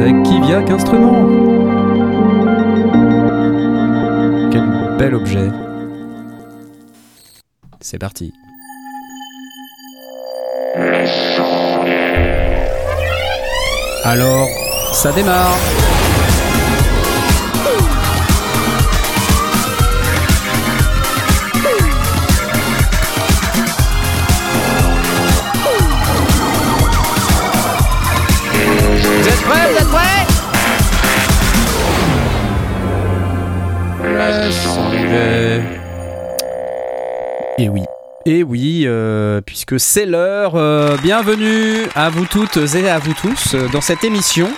avec Kiviak Instrument. Quel bel objet. C'est parti. Alors, ça démarre. Et oui. Et oui, euh, puisque c'est l'heure, euh, bienvenue à vous toutes et à vous tous euh, dans cette émission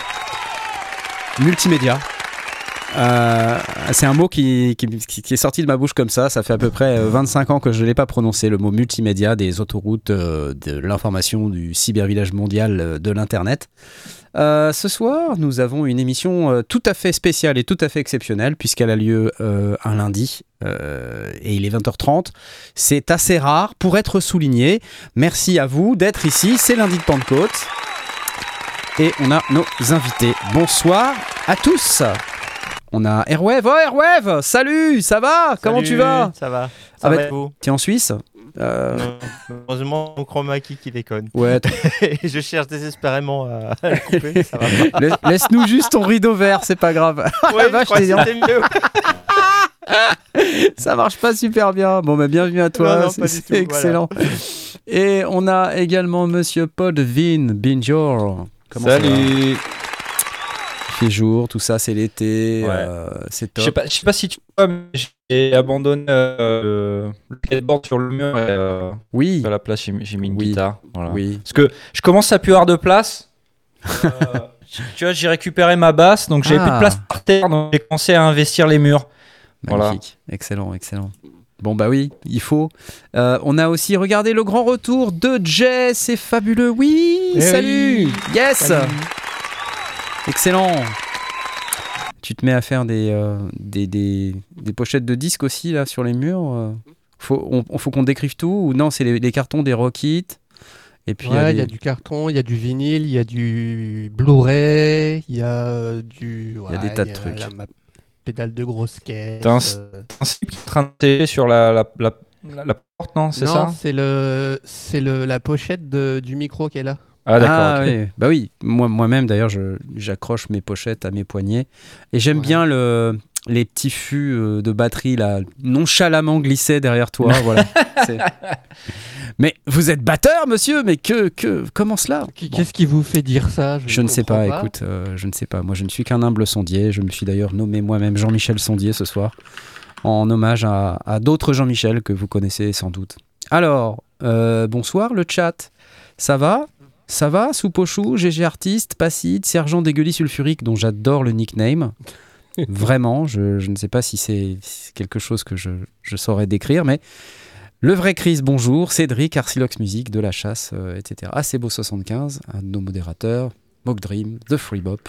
multimédia. Euh, c'est un mot qui, est sorti de ma bouche comme ça, ça fait à peu près euh, 25 ans que je ne l'ai pas prononcé, le mot multimédia des autoroutes, euh, de l'information, du cybervillage mondial euh, de l'Internet. Euh, ce soir, nous avons une émission euh, tout à fait spéciale et tout à fait exceptionnelle, puisqu'elle a lieu euh, un lundi, euh, et il est 20h30. C'est assez rare pour être souligné. Merci à vous d'être ici, c'est lundi de Pentecôte. Et on a nos invités. Bonsoir à tous on a Airwave, oh Airwave, salut, ça va? Comment tu Salut, vas? Ça va. Ah Ça bah- va et vous? T'es en Suisse? Euh, Heureusement, mon chroma key qui déconne. Ouais, je cherche désespérément à le couper. Ça va pas. laisse- laisse-nous juste ton rideau vert, c'est pas grave. Ouais, je vache, crois que t'es- c'était mieux. Ça marche pas super bien. Bon, bah, bienvenue à toi, c'est excellent. Et on a également Monsieur Podvin Binjor. Comment ça va? Salut. Fait jour, tout ça, c'est l'été, Ouais. euh, c'est Je top. sais pas, je sais pas si tu vois, mais j'ai abandonné euh, le skateboard sur le mur et euh, Oui, à la place j'ai mis j'ai une Oui. guitare. Voilà. oui. Parce que je commence à plus avoir de place. Euh, tu vois, j'ai récupéré ma basse, donc j'avais Ah. plus de place par terre, donc j'ai commencé à investir les murs. Voilà. Magnifique, excellent, excellent. Bon bah oui, il faut. Euh, on a aussi regardé le grand retour de Jay, c'est fabuleux. Oui, Eh salut, oui. yes, Salut. Excellent. Tu te mets à faire des, euh, des, des, des pochettes de disques aussi là sur les murs. euh. Faut, on, faut qu'on décrive tout ou non C'est les, les cartons des Rockit. Et puis il y a Ouais, il y des- a du carton, il y a du vinyle, il y a du Blu-ray, il y a euh, du. Il y a des tas de trucs. la- ma pédale de grosse caisse. T'as un- euh, Un slip qui est en train de sur la, la, la, la- la porte, non C'est non, ça? c'est le, c'est le la pochette de- du micro qui est là. Ah d'accord. Ah oui, bah oui. Moi, moi-même d'ailleurs, je- j'accroche mes pochettes à mes poignets et j'aime Ouais. bien le, les petits fûts euh, de batterie là, nonchalamment glissés derrière toi. voilà. Mais vous êtes batteur, monsieur Mais que, que, comment cela Bon, Qu'est-ce qui vous fait dire ça? Je ne sais pas. Écoute, euh, je ne sais pas. Moi, je ne suis qu'un humble sondier. Je me suis d'ailleurs nommé moi-même Jean-Michel Sondier ce soir, en hommage à, à d'autres Jean-Michel que vous connaissez sans doute. Alors, euh, bonsoir le chat. Ça va? Ça va Soupe au chou, GG Artiste, Pacide, Sergent Dégueulis Sulfurique, dont j'adore le nickname. Vraiment, je, je ne sais pas si c'est quelque chose que je, je saurais décrire, mais le vrai Chris, bonjour. Cédric, Arsilox Music, De La Chasse, euh, etc. Acebo75, un de nos modérateurs. Mock Dream, The Free Bop.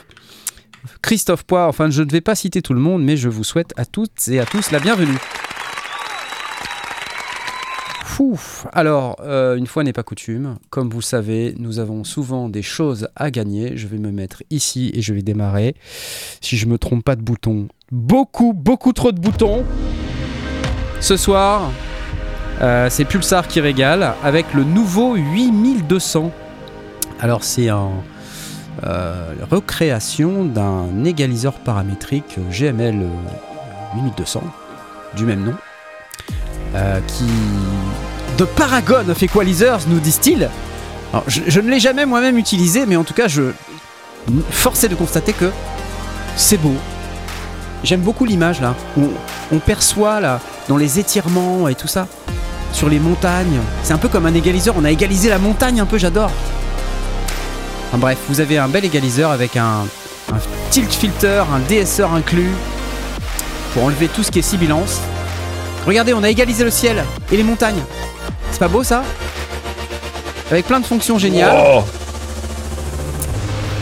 Christophe Poix, enfin je ne vais pas citer tout le monde, mais je vous souhaite à toutes et à tous la bienvenue. Alors, euh, une fois n'est pas coutume, comme vous savez, nous avons souvent des choses à gagner. Je vais me mettre ici et je vais démarrer. Si je me trompe pas de bouton, beaucoup, beaucoup trop de boutons. Ce soir, euh, c'est Pulsar qui régale avec le nouveau 8200. Alors, c'est un euh, recréation d'un égaliseur paramétrique GML euh, 8200 du même nom euh, qui de Paragon of Equalizers nous disent-ils. Je, je ne l'ai jamais moi-même utilisé mais en tout cas je force est de constater que c'est beau. J'aime beaucoup l'image là. On, on perçoit là dans les étirements et tout ça sur les montagnes. C'est un peu comme un égaliseur. On a égalisé la montagne un peu j'adore. Enfin, bref, vous avez un bel égaliseur avec un, un tilt filter, un DSR inclus pour enlever tout ce qui est sibilance. Regardez, on a égalisé le ciel et les montagnes. C'est pas beau ça Avec plein de fonctions géniales.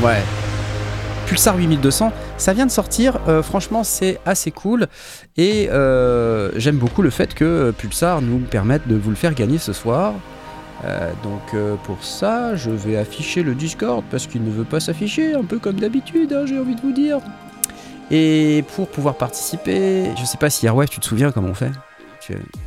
Ouais. Pulsar 8200, ça vient de sortir. euh, franchement, c'est assez cool. Et euh, j'aime beaucoup le fait que Pulsar nous permette de vous le faire gagner ce soir. Euh, donc euh, pour ça, je vais afficher le Discord parce qu'il ne veut pas s'afficher, un peu comme d'habitude, hein, j'ai envie de vous dire. Et pour pouvoir participer, je sais pas si Airwave, tu te souviens comment on fait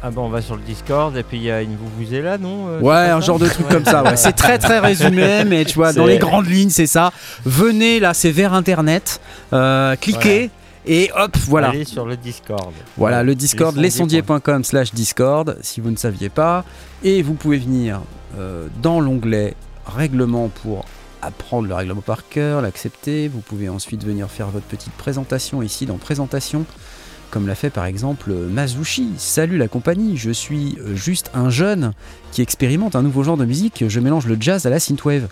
Ah bah on va sur le Discord et puis il y a une vous vous êtes là non euh, Ouais, un genre de truc comme ça. ouais. C'est très très résumé, mais tu vois, dans les grandes lignes, c'est ça. Venez là, c'est vers Internet, euh, cliquez. Et hop, voilà. Allez sur le Discord. Voilà, le Discord, Lesondier. lesondier.com slash Discord, si vous ne saviez pas. Et vous pouvez venir euh, dans l'onglet règlement pour apprendre le règlement par cœur, l'accepter. Vous pouvez ensuite venir faire votre petite présentation ici dans présentation, comme l'a fait par exemple Mazushi. Salut la compagnie, je suis euh, juste un jeune qui expérimente un nouveau genre de musique. Je mélange le jazz à la synthwave.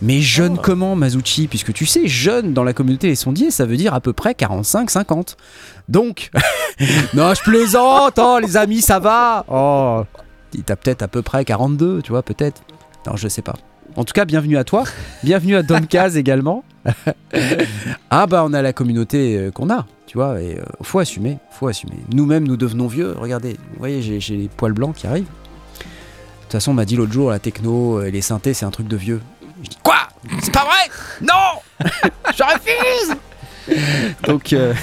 Mais jeune Ah. comment, Mazuchi Puisque tu sais, jeune dans la communauté Les Sondiers, ça veut dire à peu près 45-50. Donc, non, je plaisante, oh, les amis, ça va. Oh, t'as peut-être à peu près 42, tu vois, peut-être. Non, je sais pas. En tout cas, bienvenue à toi. Bienvenue à Domkaz également. ah bah, on a la communauté euh, qu'on a, tu vois, et euh, faut assumer, faut assumer. Nous-mêmes, nous devenons vieux. Regardez, vous voyez, j'ai les poils blancs qui arrivent. De toute façon, on m'a dit l'autre jour, la techno et les synthés, c'est un truc de vieux. Je dis quoi? C'est pas vrai? Non Je refuse Donc, euh,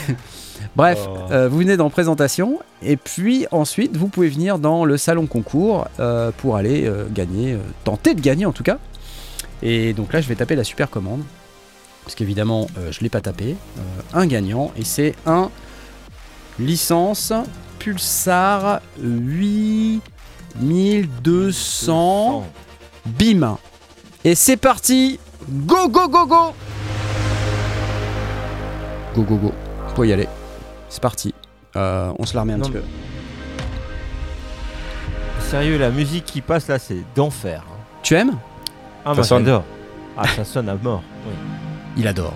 bref, Oh. euh, vous venez dans présentation et puis ensuite vous pouvez venir dans le salon concours euh, pour aller euh, gagner, euh, tenter de gagner en tout cas. Et donc là, je vais taper la super commande parce qu'évidemment, euh, je l'ai pas tapé. Euh, un gagnant et c'est un licence Pulsar 8200 bim. Et c'est parti Go, go, go, go Go, go, go. Faut y aller. C'est parti. Euh, on se la remet un Non, petit peu. Sérieux, la musique qui passe là, c'est d'enfer. hein. Tu aimes? Ah, Ça moi sonne. j'adore. Ah, ça sonne à mort. Oui. Il adore.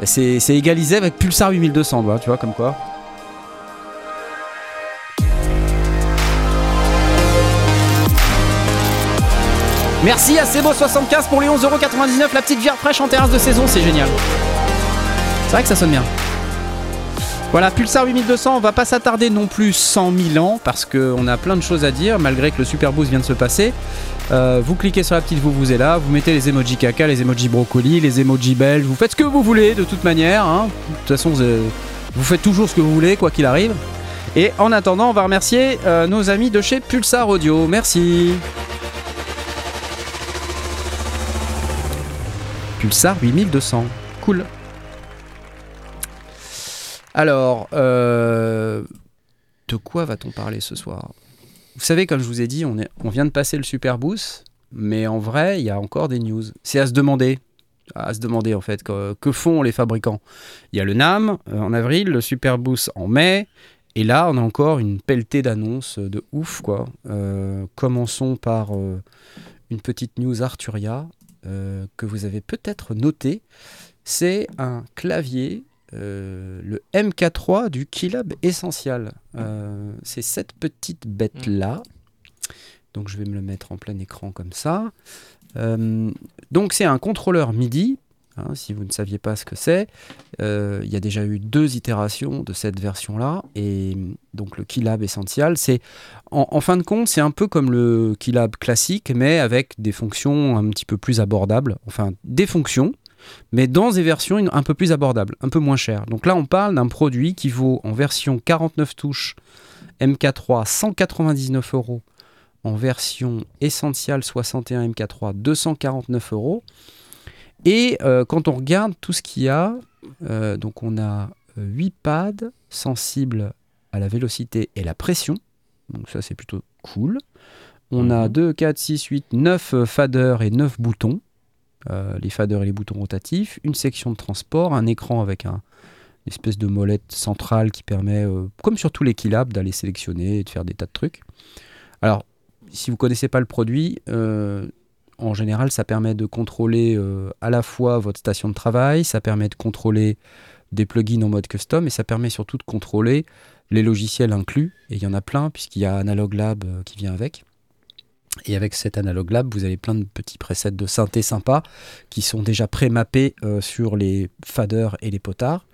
Et C'est c'est égalisé avec Pulsar 8200, bah, tu vois, comme quoi. Merci à Sebo75 pour les 11,99€, la petite bière fraîche en terrasse de saison, c'est génial. C'est vrai que ça sonne bien. Voilà, Pulsar 8200, on va pas s'attarder non plus 100 000 ans parce qu'on a plein de choses à dire malgré que le Super Boost vient de se passer. Euh, vous cliquez sur la petite vous vous êtes là, vous mettez les emojis caca, les emojis brocoli, les emojis belges, vous faites ce que vous voulez de toute manière. hein. De toute façon, vous, euh, vous faites toujours ce que vous voulez, quoi qu'il arrive. Et en attendant, on va remercier euh, nos amis de chez Pulsar Audio. Merci. Pulsar 8200. Cool. Alors, euh, de quoi va-t-on parler ce soir? Vous savez, comme je vous ai dit, on, est, on vient de passer le Super Boost, mais en vrai, il y a encore des news. C'est à se demander. À se demander en fait, que, font les fabricants? Il y a le NAM euh, en avril, le Super Boost en mai, et là, on a encore une pelletée d'annonces de ouf, quoi. Euh, commençons par une petite news Arturia que vous avez peut-être noté. C'est un clavier, euh, le MK3 du Keylab Essential. Euh, c'est cette petite bête-là. Donc je vais me le mettre en plein écran comme ça. Euh, donc c'est un contrôleur MIDI. hein, si vous ne saviez pas ce que c'est, il y a déjà eu deux itérations de cette version-là. Et donc le Keylab Essential, c'est en, en fin de compte, c'est un peu comme le Keylab classique, mais avec des fonctions un petit peu plus abordables. Enfin, des fonctions, mais dans des versions un peu plus abordables, un peu moins chères. Donc là, on parle d'un produit qui vaut en version 49 touches MK3 199 euros, en version Essential 61 MK3 249 euros. Et euh, quand on regarde tout ce qu'il y a, euh, donc on a 8 pads sensibles à la vélocité et la pression. Donc ça c'est plutôt cool. On a Mhm. 2, 4, 6, 8, 9 faders et 9 boutons. Euh, les faders et les boutons rotatifs. Une section de transport, un écran avec un, une espèce de molette centrale qui permet, euh, comme sur tous les Keylab, d'aller sélectionner et de faire des tas de trucs. Alors, si vous connaissez pas le produit, euh, en général, ça permet de contrôler à la fois votre station de travail, ça permet de contrôler des plugins en mode custom et ça permet surtout de contrôler les logiciels inclus. Et il y en a plein puisqu'il y a Analog Lab qui vient avec. Et avec cet Analog Lab, vous avez plein de petits presets de synthé sympas qui sont déjà pré-mappés euh, sur les faders et les potards.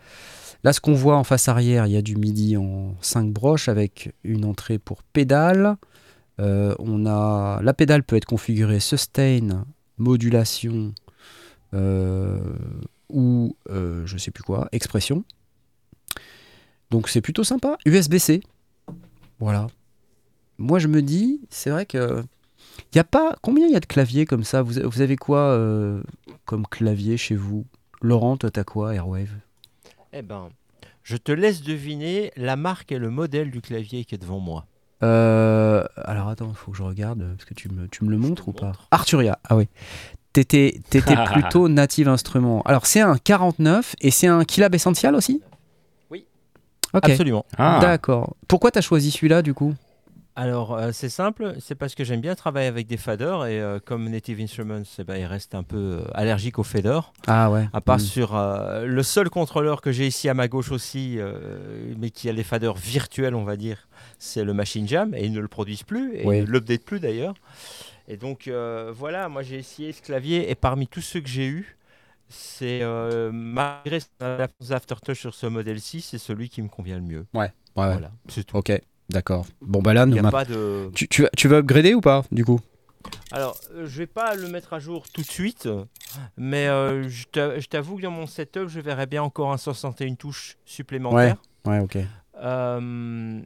Là, ce qu'on voit en face arrière, il y a du MIDI en 5 broches avec une entrée pour pédale, Euh, on a la pédale peut être configurée sustain, modulation euh, ou je sais plus quoi, expression. Donc c'est plutôt sympa. USB-C. Voilà. Moi je me dis, c'est vrai que y a pas combien il y a de claviers comme ça? Vous, vous avez quoi euh, comme clavier chez vous? Laurent, toi t'as quoi Airwave? Eh ben, je te laisse deviner la marque et le modèle du clavier qui est devant moi. Euh, alors attends, il faut que je regarde, parce que tu me, tu me le montres ou pas? Arturia, ah oui. T'étais t'étais plutôt native instrument. Alors c'est un 49 et c'est un Keylab Essential aussi? Oui. Absolument. Ah. d'accord. Pourquoi t'as choisi celui-là du coup? Alors, euh, c'est simple, c'est parce que j'aime bien travailler avec des faders et euh, comme Native Instruments, eh ben, il reste un peu euh, allergique aux faders. Ah ouais. À part Mm. sur le seul contrôleur que j'ai ici à ma gauche aussi, mais qui a les faders virtuels, on va dire, c'est le Machine Jam et ils ne le produisent plus et Oui. ils ne l'updatent plus d'ailleurs. Et donc voilà, moi j'ai essayé ce clavier et parmi tous ceux que j'ai eus, c'est malgré l'absence d'aftertouch sur ce modèle-ci, c'est celui qui me convient le mieux. Ouais, ouais. Voilà, c'est tout. Ok, d'accord. Bon bah là, nous, ma- pas de. tu, tu, vas- tu vas upgrader ou pas du coup? Alors, euh, je vais pas le mettre à jour tout de suite, mais euh, je t'a- je t'avoue que dans mon setup, je verrais bien encore un 61 touches supplémentaire. Ouais, ok. euh,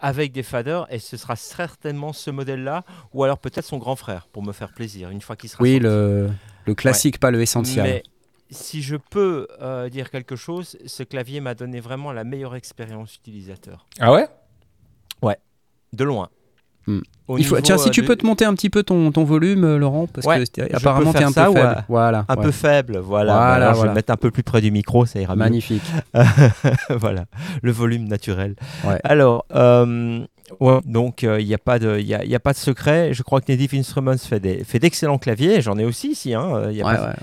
avec des faders et ce sera certainement ce modèle-là ou alors peut-être son grand frère pour me faire plaisir une fois qu'il sera Oui, sorti. le, le classique, pas le essentiel. Mais si je peux euh, dire quelque chose, ce clavier m'a donné vraiment la meilleure expérience utilisateur. Ah ouais? De loin. Hmm. Il faut, tiens, si euh, tu peux te monter un petit peu ton, ton volume, euh, Laurent, parce Ouais, que apparemment peux t'es un peu faible. euh, Voilà. Un ouais. peu faible, voilà. Voilà, Alors, Je vais me mettre un peu plus près du micro, ça ira mieux. Magnifique. voilà, le volume naturel. Ouais. Alors, euh, donc il n'y a, pas de- y a, y a pas de secret. Je crois que Native Instruments fait d'excellents claviers. J'en ai aussi ici. Hein, euh, y a pas-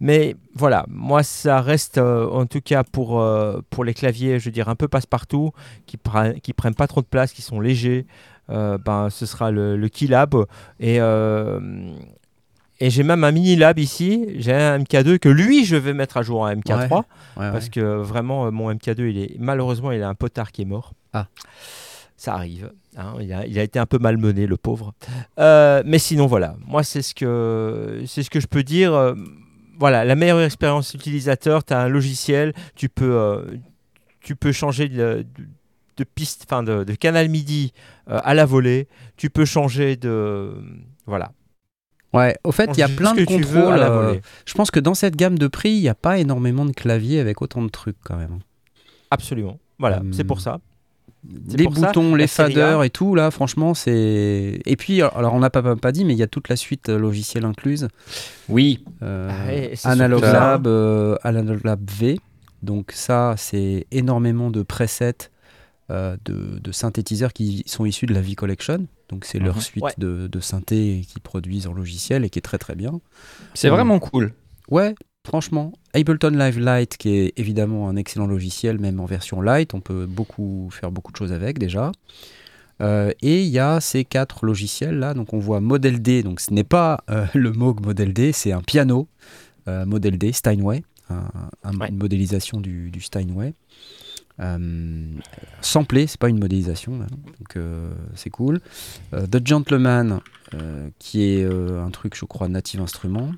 Mais voilà, moi ça reste euh, en tout cas pour, euh, pour les claviers, je veux dire, un peu passe-partout, qui, pre- qui prennent pas trop de place, qui sont légers. Euh, ben, ce sera le, le Keylab. Et, euh, et j'ai même un mini lab ici. J'ai un MK2 que lui, je vais mettre à jour en MK3. Ouais, ouais. Parce que vraiment, euh, mon MK2, il est malheureusement, il a un potard qui est mort. Ah. Ça arrive. hein, il, a, il a été un peu malmené, le pauvre. Euh, mais sinon, voilà. Moi, c'est ce que c'est ce que je peux dire. voilà, la meilleure expérience utilisateur. Tu as un logiciel. Tu peux euh, tu peux changer de, de- de piste, enfin de, de canal MIDI euh, à la volée. Tu peux changer de voilà. Ouais, au fait, il y a plein de contrôles. à la euh, volée. je pense que dans cette gamme de prix, il n'y a pas énormément de claviers avec autant de trucs quand même. Absolument. Voilà, Hum, c'est pour ça. C'est Les pour ça, boutons, les faders et tout, là, franchement, c'est. Et puis, alors, on n'a pas, pas, pas dit, mais il y a toute la suite euh, logicielle incluse. Oui. Euh, Ah Analog Lab, euh, Analog Lab V. Donc ça, c'est énormément de presets euh, de, de synthétiseurs qui sont issus de la V-Collection. Donc c'est leur Mhm. suite Ouais. de, de synthés qu'ils produisent en logiciel et qui est très très bien. C'est Mm. vraiment cool. Ouais, franchement. Ableton Live Lite, qui est évidemment un excellent logiciel, même en version light, on peut beaucoup faire beaucoup de choses avec déjà. Euh, et il y a ces quatre logiciels là, donc on voit Model D, donc ce n'est pas euh, le Moog Model D, c'est un piano euh, Model D, Steinway, un- un- Ouais. une modélisation du, du Steinway. Euh, samplé, c'est pas une modélisation, là, donc euh, c'est cool. Euh, The Gentleman, euh, qui est euh, un truc, je crois, native instrument.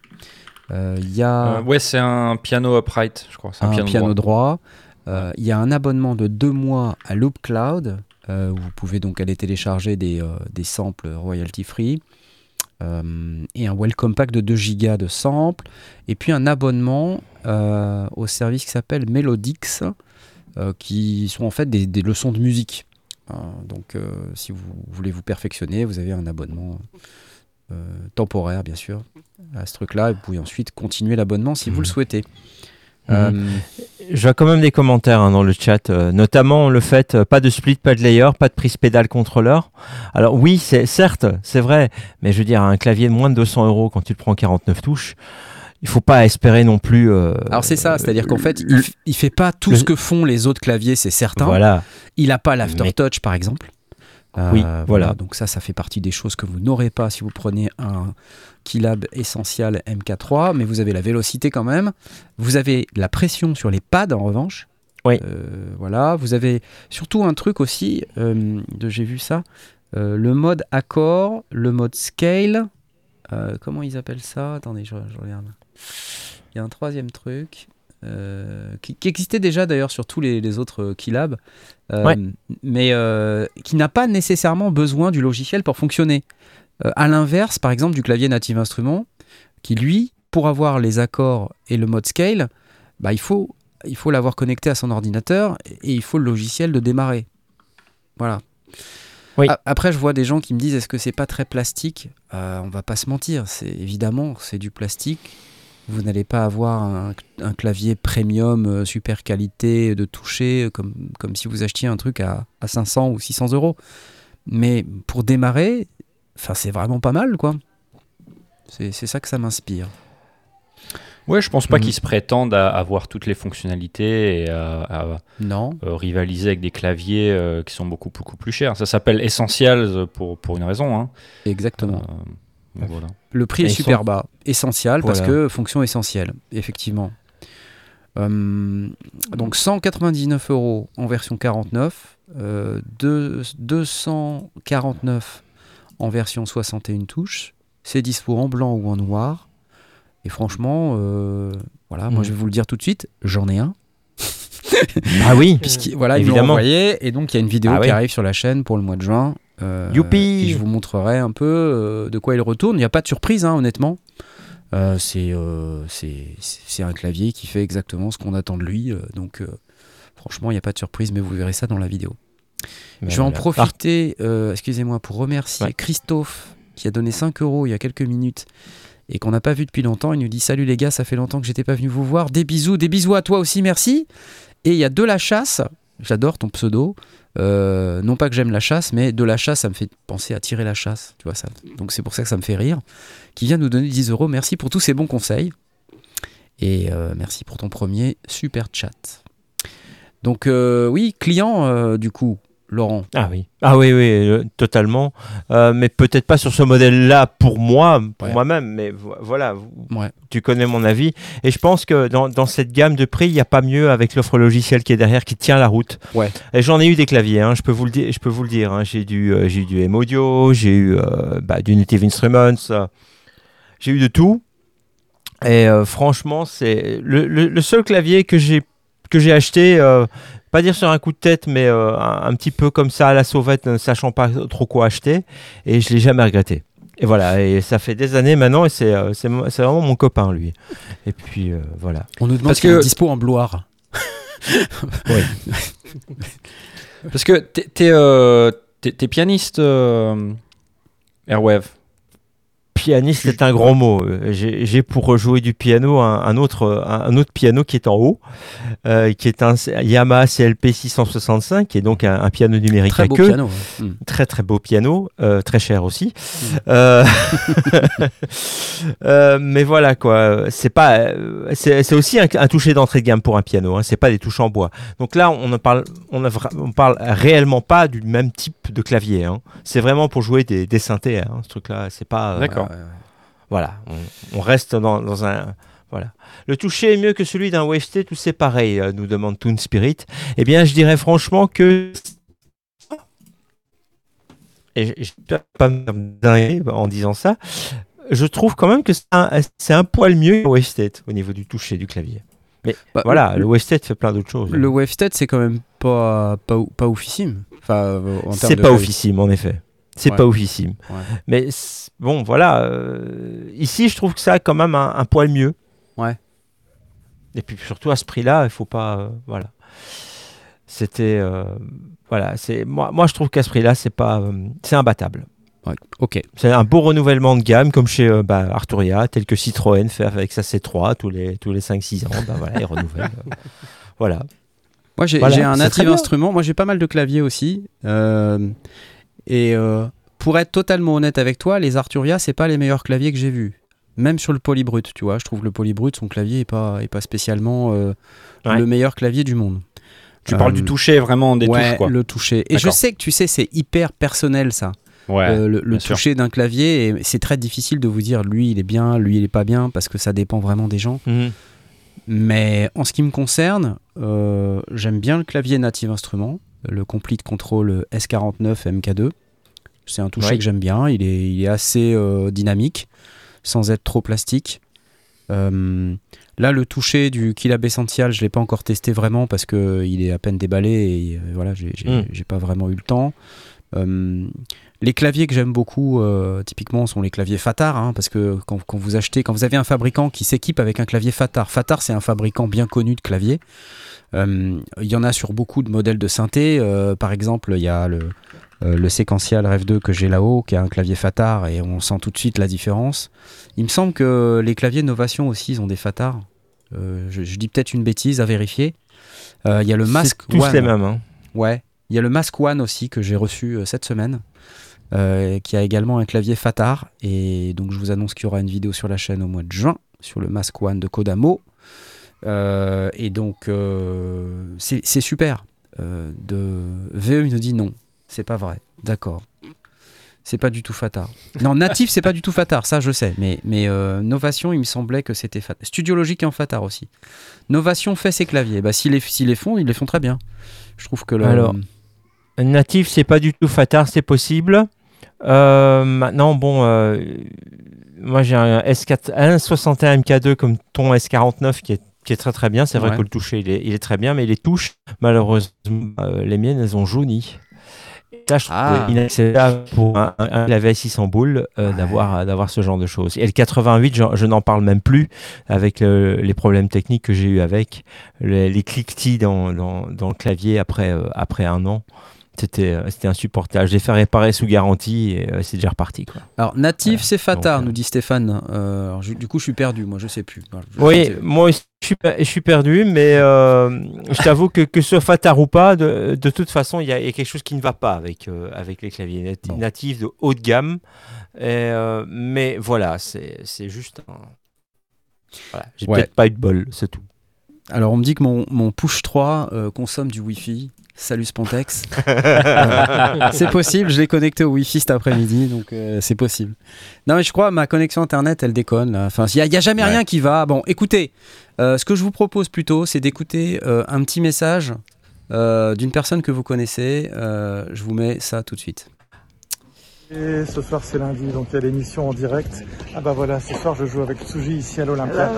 Il y a ouais, c'est un piano upright, je crois. C'est un, un, piano, droit. droit. Il y a un abonnement de deux mois à Loop Cloud, où vous pouvez donc aller télécharger des, des samples royalty free. Et un welcome pack de 2 gigas de samples. Et puis un abonnement au service qui s'appelle Melodix, qui sont en fait des, des leçons de musique. Euh, donc euh, si vous voulez vous perfectionner, vous avez un abonnement euh, temporaire, bien sûr, à ce truc-là. Et vous pouvez ensuite continuer l'abonnement si vous le souhaitez. Euh, Je vois quand même des commentaires hein, dans le chat, euh, notamment le fait euh, pas de split, pas de layer, pas de prise pédale contrôleur. Alors oui, c'est certes, c'est vrai, mais je veux dire un clavier de moins de 200 euros quand tu le prends en 49 touches, il faut pas espérer non plus. euh, Alors c'est ça, c'est-à-dire qu'en fait, il, il fait pas tout le- ce que font les autres claviers, c'est certain. Voilà. Il a pas l'aftertouch par exemple. Euh, Oui, voilà. Donc ça, ça fait partie des choses que vous n'aurez pas si vous prenez un Keylab Essential MK3, mais vous avez la vélocité quand même. Vous avez la pression sur les pads en revanche. Oui. Euh, voilà. Vous avez surtout un truc aussi, euh, de j'ai vu ça. Euh, le mode accord, le mode scale. euh, comment ils appellent ça? Attendez, je, je regarde. Il y a un troisième truc. euh, qui, qui existait déjà d'ailleurs sur tous les, les autres euh, Keylab, euh, Ouais. mais euh, qui n'a pas nécessairement besoin du logiciel pour fonctionner. À l'inverse, par exemple, du clavier Native Instruments, qui lui, pour avoir les accords et le mode scale, bah, il faut il faut l'avoir connecté à son ordinateur et il faut le logiciel de démarrer. Voilà. Oui. A- Après, je vois des gens qui me disent est-ce que c'est pas très plastique? On va pas se mentir, c'est évidemment c'est du plastique. Vous n'allez pas avoir un, un clavier premium euh, super qualité de toucher euh, comme, comme si vous achetiez un truc à, à 500 ou 600 euros. Mais pour démarrer, c'est vraiment pas mal quoi. C'est ça que ça m'inspire. Ouais, je pense pas Mhm. qu'ils se prétendent à avoir toutes les fonctionnalités et à, à, Non euh, rivaliser avec des claviers euh, qui sont beaucoup, beaucoup plus chers. Ça s'appelle Essentials pour, pour une raison. Hein. Exactement. Euh, donc voilà. Le prix Et est super bas. Essentiel parce que fonction essentielle, effectivement. Hum, donc 199 euros en version 49, euh, deux- 249 en version 61 touches. C'est dispo en blanc ou en noir. Et franchement, euh, voilà, moi Mm. je vais vous le dire tout de suite, j'en ai un. Ah oui. Puisqu'il voilà, ils Évidemment. envoyé et donc il y a une vidéo Ah qui oui. arrive sur la chaîne pour le mois de juin. Euh, Youpi et je vous montrerai un peu euh, de quoi il retourne. Il n'y a pas de surprise, hein, honnêtement. Euh, c'est un clavier qui fait exactement ce qu'on attend de lui. donc franchement, il n'y a pas de surprise, mais vous verrez ça dans la vidéo. Je vais en profiter, euh, excusez-moi, pour remercier Ouais. Christophe qui a donné 5 euros il y a quelques minutes et qu'on n'a pas vu depuis longtemps. Il nous dit Salut les gars, ça fait longtemps que j'étais pas venu vous voir. Des bisous, des bisous à toi aussi, merci. Et il y a de la chasse, j'adore ton pseudo. Euh, non pas que j'aime la chasse, mais de la chasse, ça me fait penser à tirer la chasse. Tu vois ça. Donc c'est pour ça que ça me fait rire. Qui vient nous donner 10 euros. Merci pour tous ces bons conseils. Et euh, merci pour ton premier super chat. Donc euh, oui, client du coup, Laurent. Ah oui. Ah oui, oui, euh, totalement. Euh, mais peut-être pas sur ce modèle-là pour moi, pour Ouais. moi-même. Mais vo- voilà, Ouais. tu connais mon avis. Et je pense que dans, dans cette gamme de prix, il n'y a pas mieux avec l'offre logicielle qui est derrière, qui tient la route. Ouais. Et j'en ai eu des claviers, hein, je peux vous le dire. Je peux vous le dire hein. J'ai du, euh, j'ai eu du M-Audio, j'ai eu bah, du Native Instruments, j'ai eu de tout. Et franchement, c'est le, le- le seul clavier que j'ai que j'ai acheté, pas dire sur un coup de tête, mais euh, un, un petit peu comme ça à la sauvette, ne sachant pas trop quoi acheter, et je l'ai jamais regretté. Et voilà, et ça fait des années maintenant, et c'est euh, c'est mo- c'est vraiment mon copain, lui. Et puis euh, voilà. On nous demande Parce que- dispo en bloire. Parce que t'es, euh, t'es pianiste, euh, Airwave. Pianiste, c'est un grand mot. Euh, J'ai pour jouer du piano un, un autre, un, autre piano qui est en haut, euh, qui est un Yamaha CLP 665, qui est donc un, un piano numérique Très à beau queue. piano. hein. Mm. Très très beau piano, euh, très cher aussi. Euh, mais voilà quoi, c'est pas, c'est c'est aussi un, un toucher d'entrée de gamme pour un piano. Hein, c'est pas des touches en bois. Donc là, on ne parle, on, ne parle réellement pas du même type de clavier. Hein. C'est vraiment pour jouer des, des synthés. Hein, ce truc-là, c'est pas. D'accord. Ouais. voilà, on, on reste dans, dans un. Voilà. Le toucher est mieux que celui d'un Wavestate ou c'est pareil, euh, nous demande Toon Spirit. Eh bien, je dirais franchement que. Et je vais pas me en disant ça. Je trouve quand même que c'est un, poil mieux que le Wavestate au niveau du toucher du clavier. Mais Bah, voilà, le- le Wavestate fait plein d'autres choses. Le Wavestate, c'est quand même pas, pas, pas oufissime. Enfin, euh, C'est pas oufissime, en effet. C'est Ouais. pas oufissime. Ouais. Mais bon, voilà. euh, ici, je trouve que ça a quand même un, un poil mieux. Ouais. Et puis surtout à ce prix-là, il faut pas. euh, voilà. C'était. euh, voilà. C'est moi, moi, je trouve qu'à ce prix-là, c'est pas. c'est imbattable. Ouais, Ok. C'est un beau renouvellement de gamme, comme chez bah, Arturia, tel que Citroën fait avec sa C3 tous les, tous les 5-6 ans. Bah, voilà, il renouvelle. euh, voilà. Moi, j'ai Voilà, un bien. instrument. Moi, j'ai pas mal de claviers aussi. Euh, et euh, pour être totalement honnête avec toi, les Arturia, c'est pas les meilleurs claviers que j'ai vus. Même sur le polybrut, tu vois. Je trouve que le polybrut, son clavier est pas, est pas spécialement euh, Ouais. le meilleur clavier du monde. Tu Euh, parles du toucher vraiment des ouais, touches, quoi. le toucher. Et je sais que tu sais, c'est hyper personnel ça. Ouais. Euh, le toucher d'un clavier, c'est très difficile de vous dire lui il est bien, lui il est pas bien, parce que ça dépend vraiment des gens. Mhm. Mais en ce qui me concerne, euh, j'aime bien le clavier Native Instruments, le Complete Control S49 MK2, C'est un toucher Ouais. que j'aime bien. Il est, il est assez euh, dynamique, sans être trop plastique. Euh, là, le toucher du Kilab Essential, je l'ai pas encore testé vraiment parce que il est à peine déballé et euh, voilà, j'ai j'ai- Mm. j'ai pas vraiment eu le temps. Euh, les claviers que j'aime beaucoup, euh, typiquement, sont les claviers Fatar, hein, parce que quand, quand vous achetez, quand vous avez un fabricant qui s'équipe avec un clavier Fatar, Fatar c'est un fabricant bien connu de claviers. Euh, Il y en a sur beaucoup de modèles de synthé. par exemple, il y a le, euh, le séquential Rev 2 que j'ai là-haut, qui a un clavier Fatar, et on sent tout de suite la différence. Il me semble que les claviers Novation aussi, ils ont des Fatar. Euh, je, je dis peut-être une bêtise à vérifier. Euh, Il y a le Mask C'est tous les mêmes. hein. Ouais. Il y a le Mask One aussi que j'ai reçu euh, cette semaine, euh, qui a également un clavier Fatar. Et donc je vous annonce qu'il y aura une vidéo sur la chaîne au mois de juin sur le Mask One de Kodamo. Euh, et donc c'est super. De VE nous dit non, c'est pas vrai. D'accord. C'est pas du tout Fatar. Non, natif, c'est pas du tout Fatar, ça je sais. Mais, mais Novation, il me semblait que c'était Fatar. Studio Logic est en Fatar aussi. Novation fait ses claviers. Bah, s'ils les, s'ils les font, ils les font très bien. Je trouve que le. Alors, Natif, c'est pas du tout Fatar, c'est possible. Euh, maintenant, bon, euh, moi j'ai un S4, un 61 MK2 comme ton S49 qui est, qui est très très bien. C'est vrai Ouais. que le toucher il est, il est très bien, mais les touches, malheureusement, euh, les miennes elles ont jauni. Et Ça, je trouve Ah. inacceptable pour un, un, un clavier à 600 boules d'avoir d'avoir ce genre de choses. Et le 88, je, je n'en parle même plus avec le- les problèmes techniques que j'ai eu avec les, les cliquetis dans, dans, dans le clavier après, après un an. C'était euh, c'était insupportable. Je l'ai fait réparer sous garantie et euh, c'est déjà reparti. Quoi. Alors, natif, Voilà. c'est Fatar, euh, nous dit Stéphane. Euh, alors, je- du coup, je suis perdu, moi, je sais plus. Je- Oui, moi aussi, je suis, je suis perdu, mais euh, je t'avoue que, que ce soit Fatar ou pas, de, de toute façon, il y, a il y a quelque chose qui ne va pas avec, avec les claviers Bon. natifs de haut de gamme. Et, mais voilà, c'est c'est juste un. Voilà, j'ai Ouais. peut-être pas eu de bol, c'est tout. Alors, on me dit que mon, mon Push 3 euh, consomme du Wi-Fi. Salut Spontex. Euh, c'est possible, je l'ai connecté au Wi-Fi cet après-midi, donc euh, c'est possible. Non, mais je crois ma connexion Internet, elle déconne. là. Enfin, il n'y a, jamais Ouais. rien qui va. Bon, écoutez, euh, ce que je vous propose plutôt, c'est d'écouter euh, un petit message euh, d'une personne que vous connaissez. Euh, je vous mets ça tout de suite. Et ce soir c'est lundi, donc il y a l'émission en direct. Ah bah voilà, ce soir je joue avec Tsuji ici à l'Olympia.